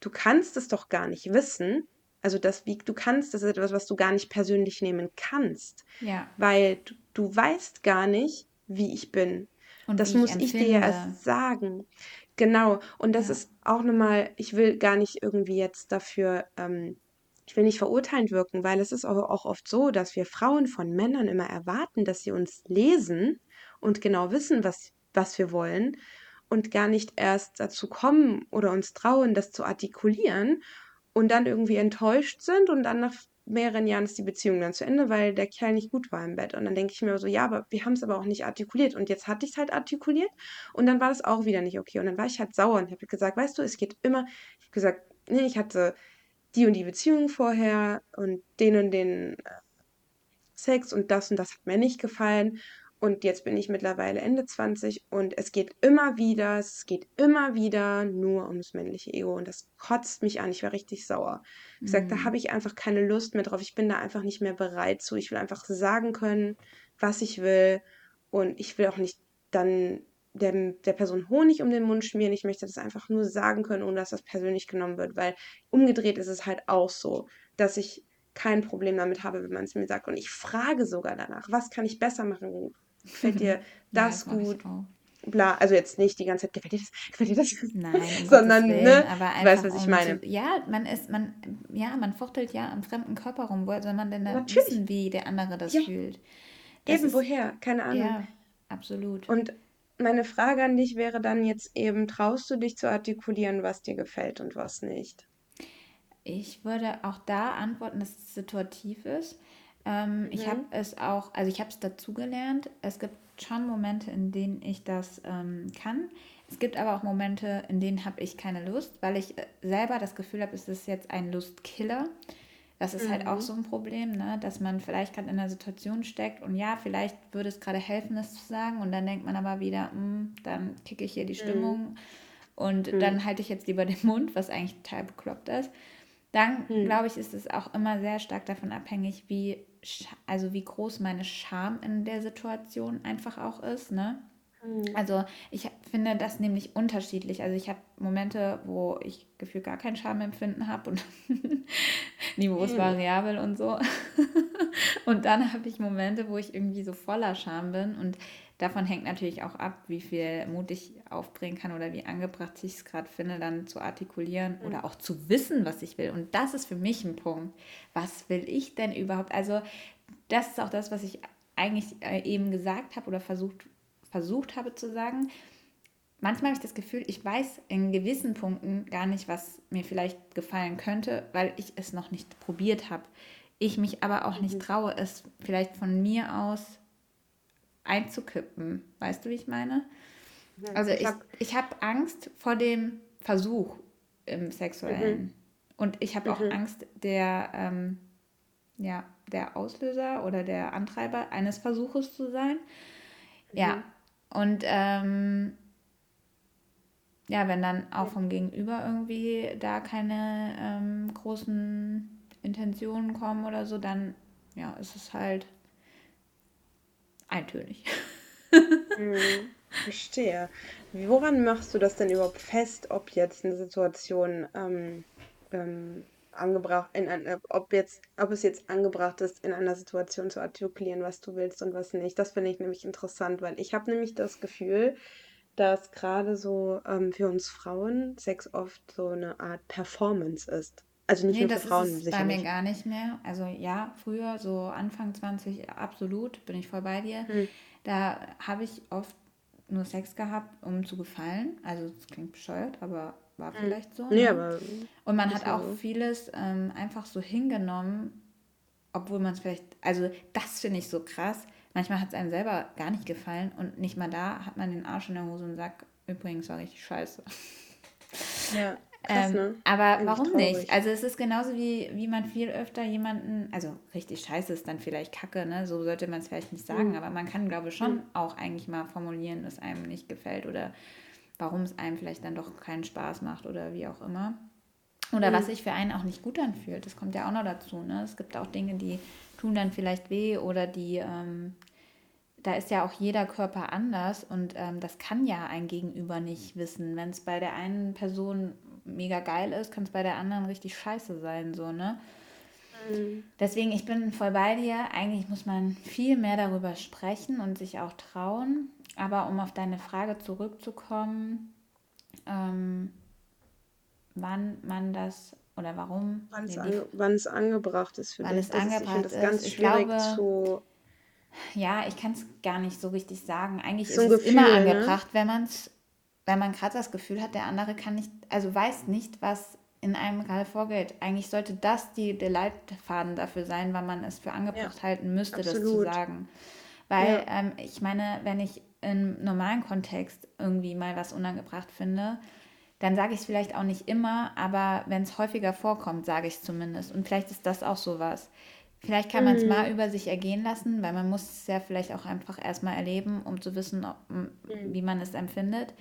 du kannst es doch gar nicht wissen. Also das, wie du kannst, das ist etwas, was du gar nicht persönlich nehmen kannst, Ja. weil du, du weißt gar nicht, wie ich bin. Und Das wie ich muss ich dir ja erst sagen. Genau. Und das Ja. ist auch nochmal, ich will gar nicht irgendwie jetzt dafür, ähm, ich will nicht verurteilend wirken, weil es ist aber auch oft so, dass wir Frauen von Männern immer erwarten, dass sie uns lesen und genau wissen, was, was wir wollen und gar nicht erst dazu kommen oder uns trauen, das zu artikulieren und dann irgendwie enttäuscht sind und dann nach mehreren Jahren ist die Beziehung dann zu Ende, weil der Kerl nicht gut war im Bett. Und dann denke ich mir so, ja, aber wir haben es aber auch nicht artikuliert. Und jetzt hatte ich es halt artikuliert und dann war das auch wieder nicht okay. Und dann war ich halt sauer und habe gesagt, weißt du, es geht immer, ich habe gesagt, nee, ich hatte die und die Beziehung vorher und den und den äh, Sex und das und das hat mir nicht gefallen. Und jetzt bin ich mittlerweile Ende 20 und es geht immer wieder, es geht immer wieder nur ums männliche Ego und das kotzt mich an. Ich war richtig sauer. Ich gesagt, da Mhm. habe ich einfach keine Lust mehr drauf. Ich bin da einfach nicht mehr bereit zu. Ich will einfach sagen können, was ich will und ich will auch nicht dann der, der Person Honig um den Mund schmieren. Ich möchte das einfach nur sagen können, ohne dass das persönlich genommen wird, weil umgedreht ist es halt auch so, dass ich kein Problem damit habe, wenn man es mir sagt. Und ich frage sogar danach, was kann ich besser machen? Gefällt dir Ja, das mache gut? Bla, also jetzt nicht die ganze Zeit, gefällt dir das? Gefällt dir das? Nein, Sondern, Willen, ne? aber Du weißt, was ich meine. zu, ja, man ist, man, ja, man fuchtelt ja am fremden Körper rum. Woher soll man denn da Natürlich. wissen, wie der andere das Ja. fühlt? Das Eben ist, woher? Keine Ahnung. ja, absolut. Und meine Frage an dich wäre dann jetzt eben, traust du dich zu artikulieren, was dir gefällt und was nicht? Ich würde auch da antworten, dass es situativ ist. Ähm, ich habe Mhm. es auch, also ich habe es dazugelernt. Es gibt schon Momente, in denen ich das ähm, kann. Es gibt aber auch Momente, in denen habe ich keine Lust, weil ich äh, selber das Gefühl habe, es ist jetzt ein Lustkiller. Das ist halt auch Mhm. so ein Problem, ne? dass man vielleicht gerade in einer Situation steckt und ja, vielleicht würde es gerade helfen, das zu sagen und dann denkt man aber wieder, "Mm, dann kicke ich hier die Mhm. Stimmung und Mhm. dann halte ich jetzt lieber den Mund, was eigentlich total bekloppt ist. Dann Mhm. glaube ich, ist es auch immer sehr stark davon abhängig, wie, also wie groß meine Scham in der Situation einfach auch ist, ne? Mhm. Also ich finde das nämlich unterschiedlich. Also ich habe Momente, wo ich gefühlt gar kein Schamempfinden habe und Niveau ist Mhm. variabel und so. Und dann habe ich Momente, wo ich irgendwie so voller Scham bin und davon hängt natürlich auch ab, wie viel Mut ich aufbringen kann oder wie angebracht ich es gerade finde, dann zu artikulieren Mhm. oder auch zu wissen, was ich will. Und das ist für mich ein Punkt. Was will ich denn überhaupt? Also das ist auch das, was ich eigentlich äh, eben gesagt habe oder versucht, versucht habe zu sagen. Manchmal habe ich das Gefühl, ich weiß in gewissen Punkten gar nicht, was mir vielleicht gefallen könnte, weil ich es noch nicht probiert habe. Ich mich aber auch nicht traue, es vielleicht von mir aus einzukippen. Weißt du, wie ich meine? Ja, Also ich ich, hab- ich habe Angst vor dem Versuch im Sexuellen. Und ich habe auch Mhm. Angst der, ähm, ja, der Auslöser oder der Antreiber eines Versuches zu sein. Ja. Und ähm, ja, wenn dann auch vom Gegenüber irgendwie da keine ähm, großen Intentionen kommen oder so, dann ja, ist es halt eintönig. Mhm. Verstehe. Woran machst du das denn überhaupt fest, ob jetzt eine Situation ähm, ähm, angebracht, in ein, ob jetzt, ob es jetzt angebracht ist, in einer Situation zu artikulieren, was du willst und was nicht. Das finde ich nämlich interessant, weil ich habe nämlich das Gefühl, dass gerade so ähm, für uns Frauen Sex oft so eine Art Performance ist. Also nicht Nee, nur für das ist Frauen, es sicher bei mir gar nicht mehr. Also ja, früher, so Anfang 20 absolut, bin ich voll bei dir. Hm. Da habe ich oft nur Sex gehabt, um zu gefallen. Also das klingt bescheuert, aber war Hm. vielleicht so, Nee, ne? aber Und man ist hat auch so. vieles ähm, einfach so hingenommen, obwohl man es vielleicht, also das finde ich so krass. Manchmal hat es einem selber gar nicht gefallen und nicht mal da hat man den Arsch in der Hose und sagt, übrigens war richtig scheiße. Ja, krass, Ähm, ne? aber Eigentlich warum nicht? Also es ist genauso wie, wie man viel öfter jemanden, also richtig scheiße ist dann vielleicht Kacke, ne? So sollte man es vielleicht nicht sagen, Hm. aber man kann, glaube ich, schon auch eigentlich mal formulieren, dass einem nicht gefällt oder warum es einem vielleicht dann doch keinen Spaß macht oder wie auch immer. Oder was Hm. sich für einen auch nicht gut anfühlt. Das kommt ja auch noch dazu, ne? Es gibt auch Dinge, die tun dann vielleicht weh oder die, ähm, da ist ja auch jeder Körper anders und ähm, das kann ja ein Gegenüber nicht wissen. Wenn es bei der einen Person mega geil ist, kann es bei der anderen richtig scheiße sein, so, ne? Hm. Deswegen, ich bin voll bei dir. Eigentlich muss man viel mehr darüber sprechen und sich auch trauen. Aber um auf deine Frage zurückzukommen, ähm, wann man das oder warum, Wann es wann es angebracht ist für wann dich. es Das ist, ich finde angebracht das ist. ganz Ich schwierig glaube, zu. ja, ich kann es gar nicht so richtig sagen. Eigentlich So ist es immer ne? angebracht, wenn man es, wenn man gerade das Gefühl hat, der andere kann nicht, also weiß nicht, was in einem gerade vorgeht. Eigentlich sollte das die, der Leitfaden dafür sein, weil man es für Ja, angebracht halten müsste, das zu absolut. sagen. Weil Ja. ähm, ich meine, wenn ich im normalen Kontext irgendwie mal was unangebracht finde, dann sage ich es vielleicht auch nicht immer, aber wenn es häufiger vorkommt, sage ich es zumindest. Und vielleicht ist das auch sowas. Vielleicht kann man es mal Mhm. über sich ergehen lassen, weil man muss es ja vielleicht auch einfach erstmal erleben, um zu wissen, ob, Mhm. wie man es empfindet.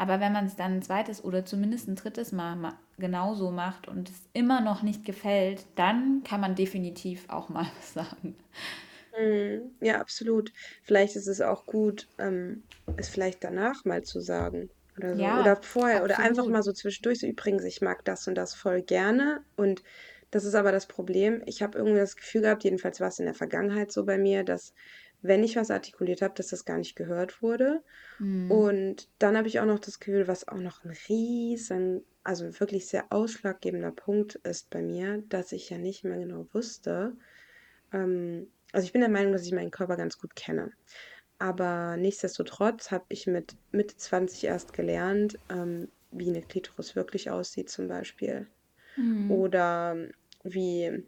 Aber wenn man es dann ein zweites oder zumindest ein drittes Mal ma genauso macht und es immer noch nicht gefällt, dann kann man definitiv auch mal was sagen. Mhm. Ja, absolut. Vielleicht ist es auch gut, ähm, es vielleicht danach mal zu sagen oder so. Oder Ja, vorher oder einfach absolut. mal so zwischendurch so, übrigens, ich mag das und das voll gerne. Und das ist aber das Problem. Ich habe irgendwie das Gefühl gehabt, jedenfalls war es in der Vergangenheit so bei mir, dass wenn ich was artikuliert habe, dass das gar nicht gehört wurde. Hm. Und dann habe ich auch noch das Gefühl, was auch noch ein riesen, also wirklich sehr ausschlaggebender Punkt ist bei mir, dass ich ja nicht mehr genau wusste, ähm, also ich bin der Meinung, dass ich meinen Körper ganz gut kenne. Aber nichtsdestotrotz habe ich mit Mitte 20 erst gelernt, ähm, wie eine Klitoris wirklich aussieht zum Beispiel. Hm. Oder wie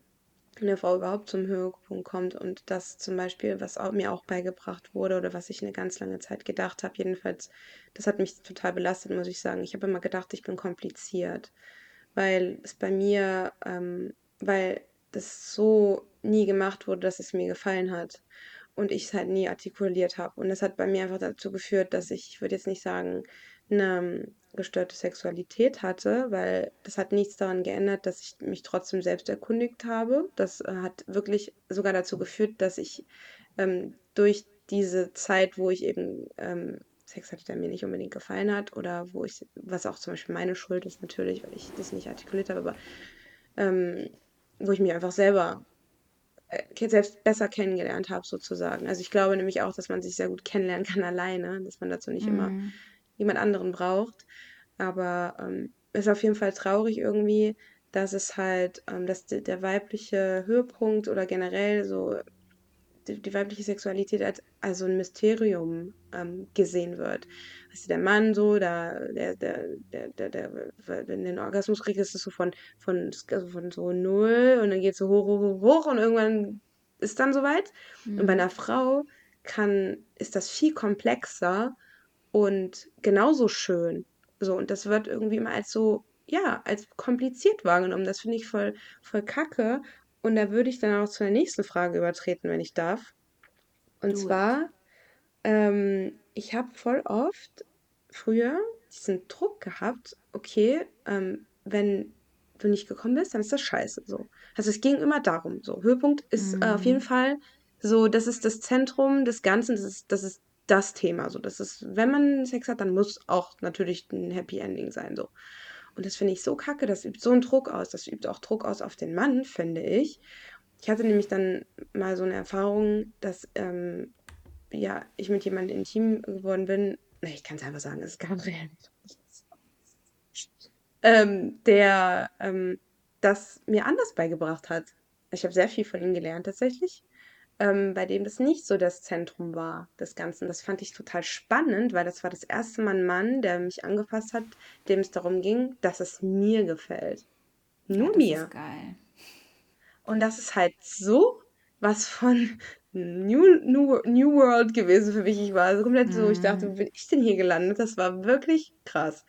eine Frau überhaupt zum Höhepunkt kommt. Und das zum Beispiel, was auch, mir auch beigebracht wurde oder was ich eine ganz lange Zeit gedacht habe, jedenfalls, das hat mich total belastet, muss ich sagen. Ich habe immer gedacht, ich bin kompliziert, weil es bei mir, ähm, weil das so nie gemacht wurde, dass es mir gefallen hat und ich es halt nie artikuliert habe. Und das hat bei mir einfach dazu geführt, dass ich, ich würde jetzt nicht sagen, eine ähm, gestörte Sexualität hatte, weil das hat nichts daran geändert, dass ich mich trotzdem selbst erkundigt habe. Das äh, hat wirklich sogar dazu geführt, dass ich ähm, durch diese Zeit, wo ich eben ähm, Sex hatte, der mir nicht unbedingt gefallen hat, oder wo ich, was auch zum Beispiel meine Schuld ist natürlich, weil ich das nicht artikuliert habe, aber ähm, wo ich mich einfach selber äh, selbst besser kennengelernt habe, sozusagen. Also ich glaube nämlich auch, dass man sich sehr gut kennenlernen kann alleine, dass man dazu nicht immer Hm. Jemand anderen braucht. Aber ähm, ist auf jeden Fall traurig irgendwie, dass es halt, ähm, dass de- der weibliche Höhepunkt oder generell so die, die weibliche Sexualität als also ein Mysterium ähm, gesehen wird. Also der Mann so, da, der, der, der, der, der, wenn einen Orgasmus kriegt, ist es so von, von, also von so null und dann geht es so hoch, hoch, hoch, hoch und irgendwann ist dann soweit. Und bei Hm. einer Frau kann, ist das viel komplexer und genauso schön. So, und das wird irgendwie immer als so, ja, als kompliziert wahrgenommen. Das finde ich voll, voll kacke. Und da würde ich dann auch zu der nächsten Frage übertreten, wenn ich darf. Und it. zwar, ähm, ich habe voll oft früher diesen Druck gehabt, okay, ähm, wenn du nicht gekommen bist, dann ist das scheiße. So. Also es ging immer darum. So, Höhepunkt ist äh, auf jeden Hm. Fall so, das ist das Zentrum des Ganzen, das ist, das ist das Thema. So, das ist, wenn man Sex hat, dann muss auch natürlich ein Happy Ending sein. So. Und das finde ich so kacke, das übt so einen Druck aus. Das übt auch Druck aus auf den Mann, finde ich. Ich hatte nämlich dann mal so eine Erfahrung, dass ähm, ja, ich mit jemandem intim geworden bin. Na, ich kann es einfach sagen, es ist Gabriel. Ähm, der ähm, das mir anders beigebracht hat. Ich habe sehr viel von ihm gelernt tatsächlich ähm, bei dem das nicht so das Zentrum war des Ganzen. Das fand ich total spannend, weil das war das erste Mal ein Mann, der mich angefasst hat, dem es darum ging, dass es mir gefällt. Nur ja, das mir. Ist geil. Und das ist halt so was von New, New, New World gewesen für mich. Ich war also komplett so, ich dachte, mhm. wo bin ich denn hier gelandet? Das war wirklich krass.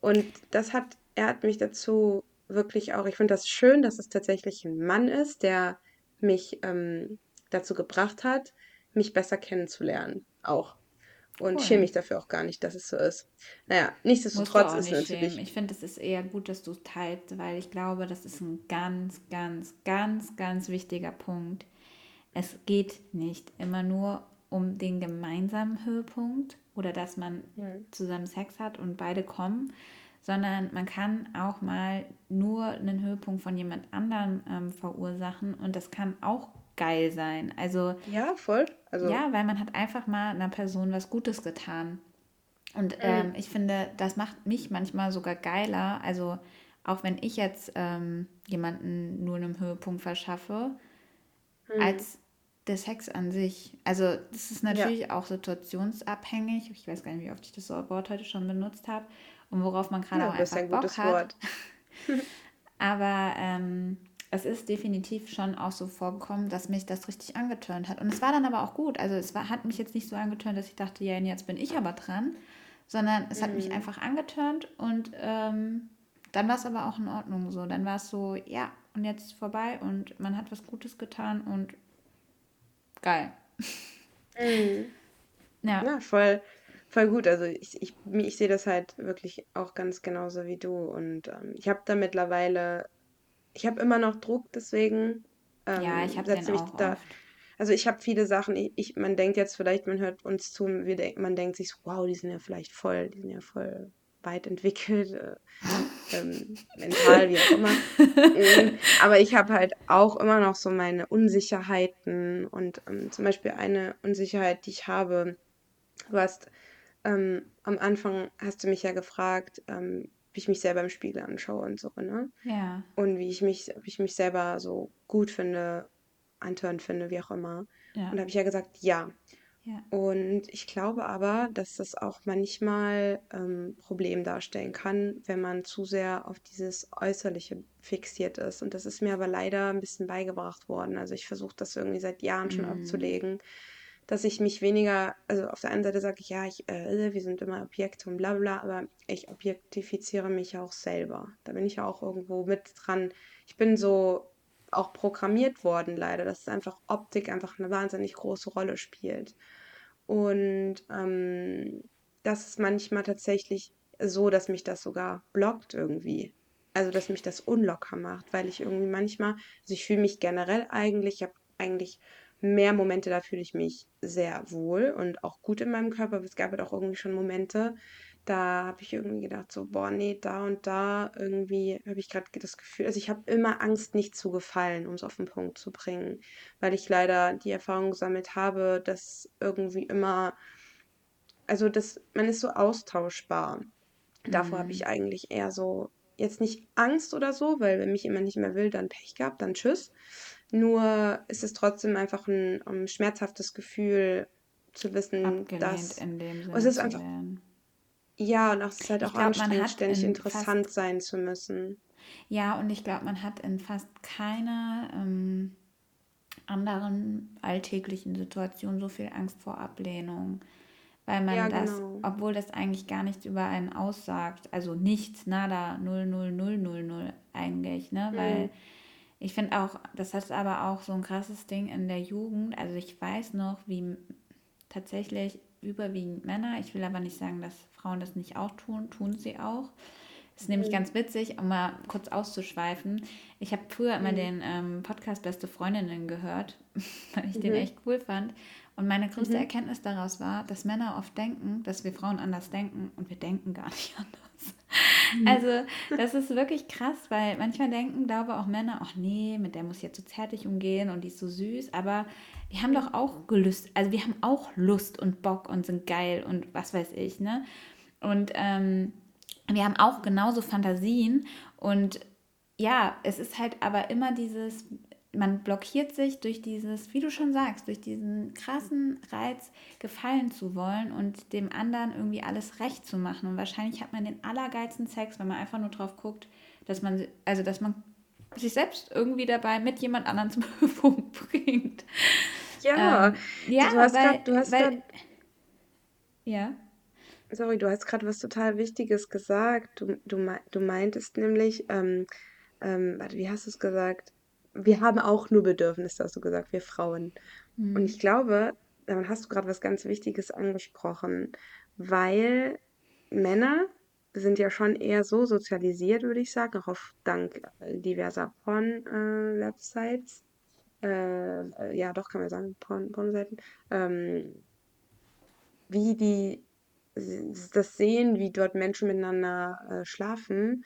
Und das hat, er hat mich dazu wirklich auch, ich finde das schön, dass es tatsächlich ein Mann ist, der mich ähm, dazu gebracht hat, mich besser kennenzulernen. Auch. Und cool. schäme mich dafür auch gar nicht, dass es so ist. Naja, nichtsdestotrotz ist natürlich. Schämen. Ich finde, es ist eher gut, dass du es teilst, weil ich glaube, das ist ein ganz, ganz, ganz, ganz wichtiger Punkt. Es geht nicht immer nur um den gemeinsamen Höhepunkt oder dass man mhm. zusammen Sex hat und beide kommen, sondern man kann auch mal nur einen Höhepunkt von jemand anderem ähm, verursachen und das kann auch geil sein. Also ja, voll. Also ja, weil man hat einfach mal einer Person was Gutes getan. Und mhm. ähm, ich finde, das macht mich manchmal sogar geiler. Also auch wenn ich jetzt ähm, jemanden nur einem Höhepunkt verschaffe, mhm. als der Sex an sich. Also das ist natürlich ja. auch situationsabhängig. Ich weiß gar nicht, wie oft ich das Wort heute schon benutzt habe und worauf man gerade ja, auch einfach ein Bock hat. Wort. Aber ähm, es ist definitiv schon auch so vorgekommen, dass mich das richtig angetönt hat. Und es war dann aber auch gut. Also es war, hat mich jetzt nicht so angetönt, dass ich dachte, ja, jetzt bin ich aber dran, sondern es mhm. hat mich mhm. einfach angetönt und ähm, dann war es aber auch in Ordnung so. Dann war es so, ja, und jetzt vorbei und man hat was Gutes getan und geil. Mhm. Ja. ja, voll, voll gut. Also ich, ich, ich sehe das halt wirklich auch ganz genauso wie du. Und ähm, ich habe da mittlerweile ich habe immer noch Druck, deswegen ähm, ja, ich den auch da. Oft. Also ich habe viele Sachen, ich, ich, man denkt jetzt vielleicht, man hört uns zu, wir, man denkt sich so, wow, die sind ja vielleicht voll, die sind ja voll weit entwickelt, äh, ähm, mental, wie auch immer. Mhm. Aber ich habe halt auch immer noch so meine Unsicherheiten und ähm, zum Beispiel eine Unsicherheit, die ich habe, du hast ähm, am Anfang hast du mich ja gefragt, ähm, wie ich mich selber im Spiegel anschaue und so, ne? Ja. Und wie ich mich, wie ich mich selber so gut finde, antörend finde, wie auch immer. Ja. Und da habe ich ja gesagt, ja. ja. Und ich glaube aber, dass das auch manchmal ähm, Problem darstellen kann, wenn man zu sehr auf dieses Äußerliche fixiert ist. Und das ist mir aber leider ein bisschen beigebracht worden. Also ich versuche das irgendwie seit Jahren schon mm. abzulegen dass ich mich weniger, also auf der einen Seite sage ich, ja, ich, äh, wir sind immer Objekte und bla bla, aber ich objektifiziere mich auch selber. Da bin ich ja auch irgendwo mit dran. Ich bin so auch programmiert worden, leider, dass einfach Optik einfach eine wahnsinnig große Rolle spielt. Und ähm, das ist manchmal tatsächlich so, dass mich das sogar blockt irgendwie. Also, dass mich das unlocker macht, weil ich irgendwie manchmal, also ich fühle mich generell eigentlich, ich habe eigentlich mehr Momente, da fühle ich mich sehr wohl und auch gut in meinem Körper. Aber es gab halt auch irgendwie schon Momente, da habe ich irgendwie gedacht, so, boah, nee, da und da irgendwie habe ich gerade das Gefühl, also ich habe immer Angst, nicht zu gefallen, um es auf den Punkt zu bringen, weil ich leider die Erfahrung gesammelt habe, dass irgendwie immer, also das, man ist so austauschbar. Mhm. Davor habe ich mhm. eigentlich eher so, jetzt nicht Angst oder so, weil wenn mich jemand nicht mehr will, dann Pech gehabt, dann tschüss. Nur ist es trotzdem einfach ein um, schmerzhaftes Gefühl zu wissen, Abgelehnt dass in dem Sinne es ist einfach ja und auch, es ist halt auch glaub, anstrengend, ständig interessant sein zu müssen. Ja, und ich glaube, man hat in fast keiner ähm, anderen alltäglichen Situation so viel Angst vor Ablehnung. Weil man ja, das, genau. obwohl das eigentlich gar nichts über einen aussagt, also nichts, nada, 00000 eigentlich, ne? Mhm. Weil ich finde auch, das ist aber auch so ein krasses Ding in der Jugend. Also ich weiß noch, wie tatsächlich überwiegend Männer, ich will aber nicht sagen, dass Frauen das nicht auch tun, tun sie auch. Das ist nämlich mhm. ganz witzig, um mal kurz auszuschweifen. Ich habe früher immer mhm. den ähm, Podcast Beste Freundinnen gehört, weil ich mhm. den echt cool fand. Und meine größte mhm. Erkenntnis daraus war, dass Männer oft denken, dass wir Frauen anders denken und wir denken gar nicht anders. Also, das ist wirklich krass, weil manchmal denken, glaube auch Männer, ach nee, mit der muss ich jetzt so zärtlich umgehen und die ist so süß, aber wir haben doch auch Gelüst, also wir haben auch Lust und Bock und sind geil und was weiß ich, ne? Und ähm, wir haben auch genauso Fantasien und ja, es ist halt aber immer dieses, man blockiert sich durch dieses, wie du schon sagst, durch diesen krassen Reiz, gefallen zu wollen und dem anderen irgendwie alles recht zu machen. Und wahrscheinlich hat man den allergeilsten Sex, wenn man einfach nur drauf guckt, dass man, also dass man sich selbst irgendwie dabei mit jemand anderem zum Höhepunkt bringt. Ja, ähm, ja, du hast grad, du hast weil, grad, ja. Sorry, du hast gerade was total Wichtiges gesagt. Du, du, du meintest nämlich, ähm, ähm, warte, wie hast du es gesagt? Wir haben auch nur Bedürfnisse, hast du gesagt, wir Frauen. Mhm. Und ich glaube, dann hast du gerade was ganz Wichtiges angesprochen, weil Männer sind ja schon eher so sozialisiert, würde ich sagen, auch auf dank diverser Porn-Websites. Äh, äh, ja, doch, kann man sagen, Porn-Seiten. ähm, wie die das sehen, wie dort Menschen miteinander äh, schlafen,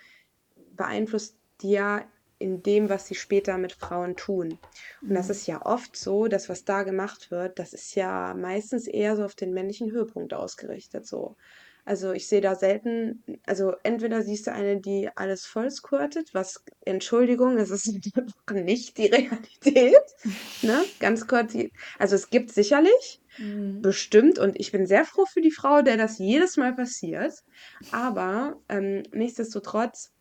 beeinflusst die ja in dem, was sie später mit Frauen tun. Und das mhm. ist ja oft so, dass was da gemacht wird, das ist ja meistens eher so auf den männlichen Höhepunkt ausgerichtet. So. Also ich sehe da selten, also entweder siehst du eine, die alles voll squirtet, was, Entschuldigung, es ist nicht die Realität. ne? Ganz kurz, also es gibt sicherlich, mhm. bestimmt, und ich bin sehr froh für die Frau, der das jedes Mal passiert. Aber ähm, nichtsdestotrotz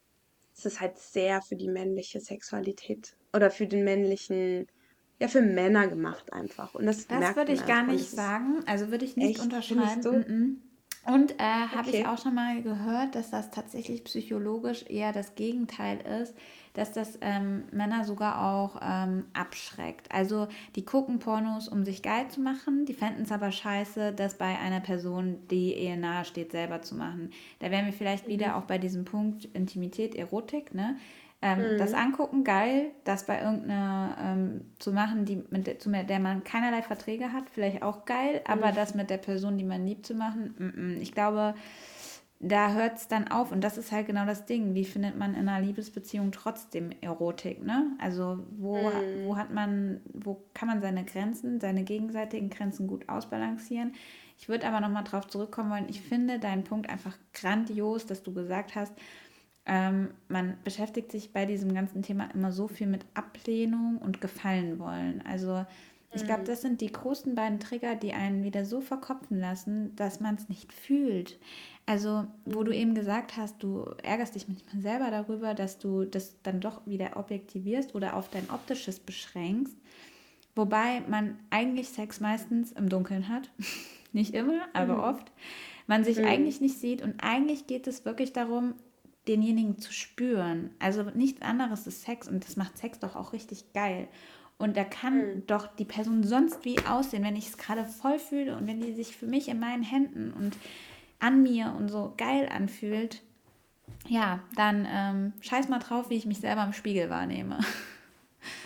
es ist halt sehr für die männliche Sexualität oder für den männlichen, ja, für Männer gemacht einfach. Und das, das würde ich gar nicht sagen. Also würde ich nicht unterschreiben. Und äh, habe okay. ich auch schon mal gehört, dass das tatsächlich psychologisch eher das Gegenteil ist, dass das ähm, Männer sogar auch ähm, abschreckt. Also die gucken Pornos, um sich geil zu machen, die fänden es aber scheiße, das bei einer Person, die eher nahe steht, selber zu machen. Da wären wir vielleicht mhm. wieder auch bei diesem Punkt Intimität, Erotik, ne? Ähm, mhm. Das Angucken, geil, das bei irgendeiner ähm, zu machen, die, mit der, zu der man keinerlei Verträge hat, vielleicht auch geil, aber mhm. das mit der Person, die man liebt, zu machen, m -m. ich glaube, da hört es dann auf. Und das ist halt genau das Ding. Wie findet man in einer Liebesbeziehung trotzdem Erotik? Ne? Also wo, mhm. wo hat man, wo kann man seine Grenzen, seine gegenseitigen Grenzen gut ausbalancieren? Ich würde aber nochmal drauf zurückkommen wollen. Ich finde deinen Punkt einfach grandios, dass du gesagt hast, ähm, man beschäftigt sich bei diesem ganzen Thema immer so viel mit Ablehnung und Gefallen wollen. Also ich glaube, mhm. das sind die großen beiden Trigger, die einen wieder so verkopfen lassen, dass man es nicht fühlt. Also, wo du eben gesagt hast, du ärgerst dich manchmal selber darüber, dass du das dann doch wieder objektivierst oder auf dein optisches beschränkst. Wobei man eigentlich Sex meistens im Dunkeln hat. nicht immer, aber mhm. oft. Man sich mhm. eigentlich nicht sieht und eigentlich geht es wirklich darum, denjenigen zu spüren. Also nichts anderes ist Sex und das macht Sex doch auch richtig geil. Und da kann mhm. doch die Person sonst wie aussehen, wenn ich es gerade voll fühle und wenn die sich für mich in meinen Händen und an mir und so geil anfühlt, ja, dann ähm, scheiß mal drauf, wie ich mich selber im Spiegel wahrnehme.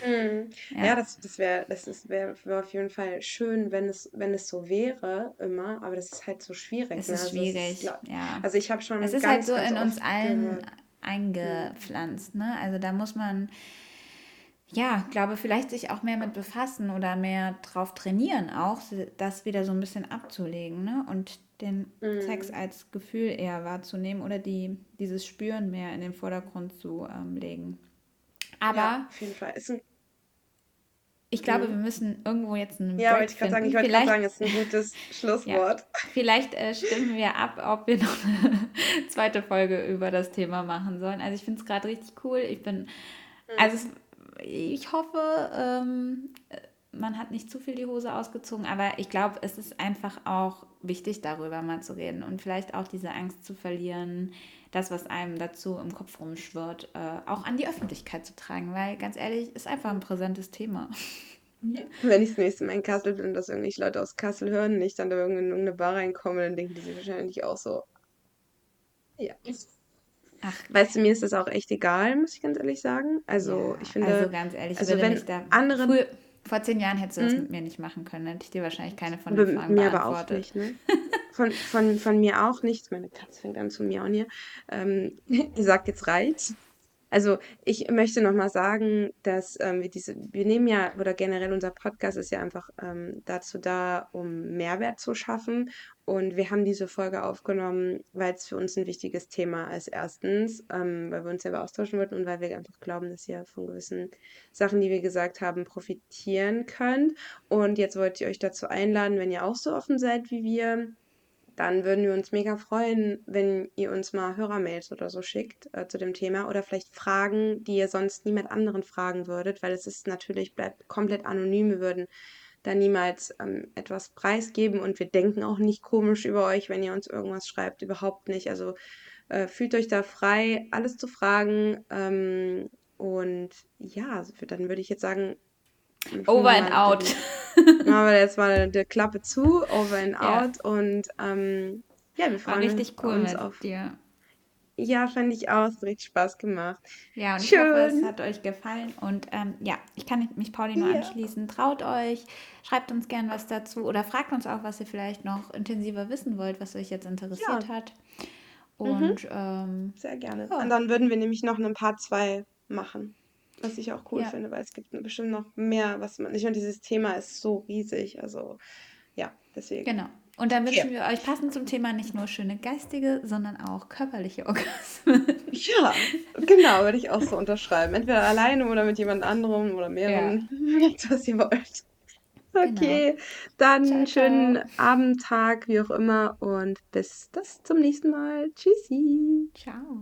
Mhm. Ja. ja. das, das wäre das wär, wär auf jeden Fall schön, wenn es, wenn es so wäre, immer, aber das ist halt so schwierig. Es ne? ist also schwierig, ist, ja. Also ich habe schon. Es ist halt so in uns allen gehört. eingepflanzt, ne? Also da muss man ja, glaube, vielleicht sich auch mehr mit befassen oder mehr drauf trainieren, auch das wieder so ein bisschen abzulegen ne? und den mm. Sex als Gefühl eher wahrzunehmen oder die, dieses Spüren mehr in den Vordergrund zu ähm, legen. Aber ja, auf jeden Fall. Ist ein ich glaube, wir müssen irgendwo jetzt einen Ja, wollte ich gerade sagen, ich wollte gerade sagen, ist ein gutes Schlusswort. Ja, vielleicht äh, stimmen wir ab, ob wir noch eine zweite Folge über das Thema machen sollen. Also ich finde es gerade richtig cool. Ich bin, mhm. also es ich hoffe, ähm, man hat nicht zu viel die Hose ausgezogen, aber ich glaube, es ist einfach auch wichtig, darüber mal zu reden und vielleicht auch diese Angst zu verlieren, das, was einem dazu im Kopf rumschwirrt, äh, auch an die Öffentlichkeit zu tragen, weil ganz ehrlich, ist einfach ein präsentes Thema. Wenn ich das nächste Mal in Kassel bin und das irgendwelche Leute aus Kassel hören und ich dann da in irgendeine Bar reinkomme, dann denken die sich wahrscheinlich auch so, ja, Ach, weißt du, mir ist das auch echt egal, muss ich ganz ehrlich sagen. Also, ja, ich finde. Also, ganz ehrlich, also, wenn da andere. Früh, vor zehn Jahren hättest du das hm? mit mir nicht machen können. Hätte ich dir wahrscheinlich keine von den Fragen mir aber auch nicht, ne? von, von, von mir auch nicht. Meine Katze fängt an zu miauen hier. Ähm, die sagt jetzt reizt. Also ich möchte nochmal sagen, dass ähm, wir diese, wir nehmen ja, oder generell unser Podcast ist ja einfach ähm, dazu da, um Mehrwert zu schaffen. Und wir haben diese Folge aufgenommen, weil es für uns ein wichtiges Thema ist. Erstens, ähm, weil wir uns selber austauschen wollten und weil wir einfach glauben, dass ihr von gewissen Sachen, die wir gesagt haben, profitieren könnt. Und jetzt wollte ich euch dazu einladen, wenn ihr auch so offen seid wie wir, dann würden wir uns mega freuen, wenn ihr uns mal Hörermails oder so schickt äh, zu dem Thema oder vielleicht Fragen, die ihr sonst niemand anderen fragen würdet, weil es ist natürlich, bleibt komplett anonym. Wir würden da niemals ähm, etwas preisgeben und wir denken auch nicht komisch über euch, wenn ihr uns irgendwas schreibt, überhaupt nicht. Also äh, fühlt euch da frei, alles zu fragen. Ähm, und ja, dann würde ich jetzt sagen, Over and out. Aber jetzt mal die Klappe zu, over and out. Ja. Und ähm, ja, wir freuen War richtig cool uns mit auf dir. Ja, fand ich auch. Es hat richtig Spaß gemacht. Ja, und Schön. ich hoffe, es hat euch gefallen. Und ähm, ja, ich kann mich Pauli nur ja. anschließen. Traut euch, schreibt uns gern was dazu oder fragt uns auch, was ihr vielleicht noch intensiver wissen wollt, was euch jetzt interessiert ja. hat. Mhm. Und mhm. ähm, sehr gerne. Ja. Und dann würden wir nämlich noch einen Part 2 machen. Was ich auch cool ja. finde, weil es gibt bestimmt noch mehr, was man. Ich meine, dieses Thema ist so riesig. Also ja, deswegen. Genau. Und dann wünschen ja. wir euch passend zum Thema nicht nur schöne geistige, sondern auch körperliche Orgasmen. Ja, genau, würde ich auch so unterschreiben. Entweder alleine oder mit jemand anderem oder mehreren. Ja. was ihr wollt. Okay, genau. dann ciao, schönen. Abend, Tag, wie auch immer und bis das zum nächsten Mal. Tschüssi. Ciao.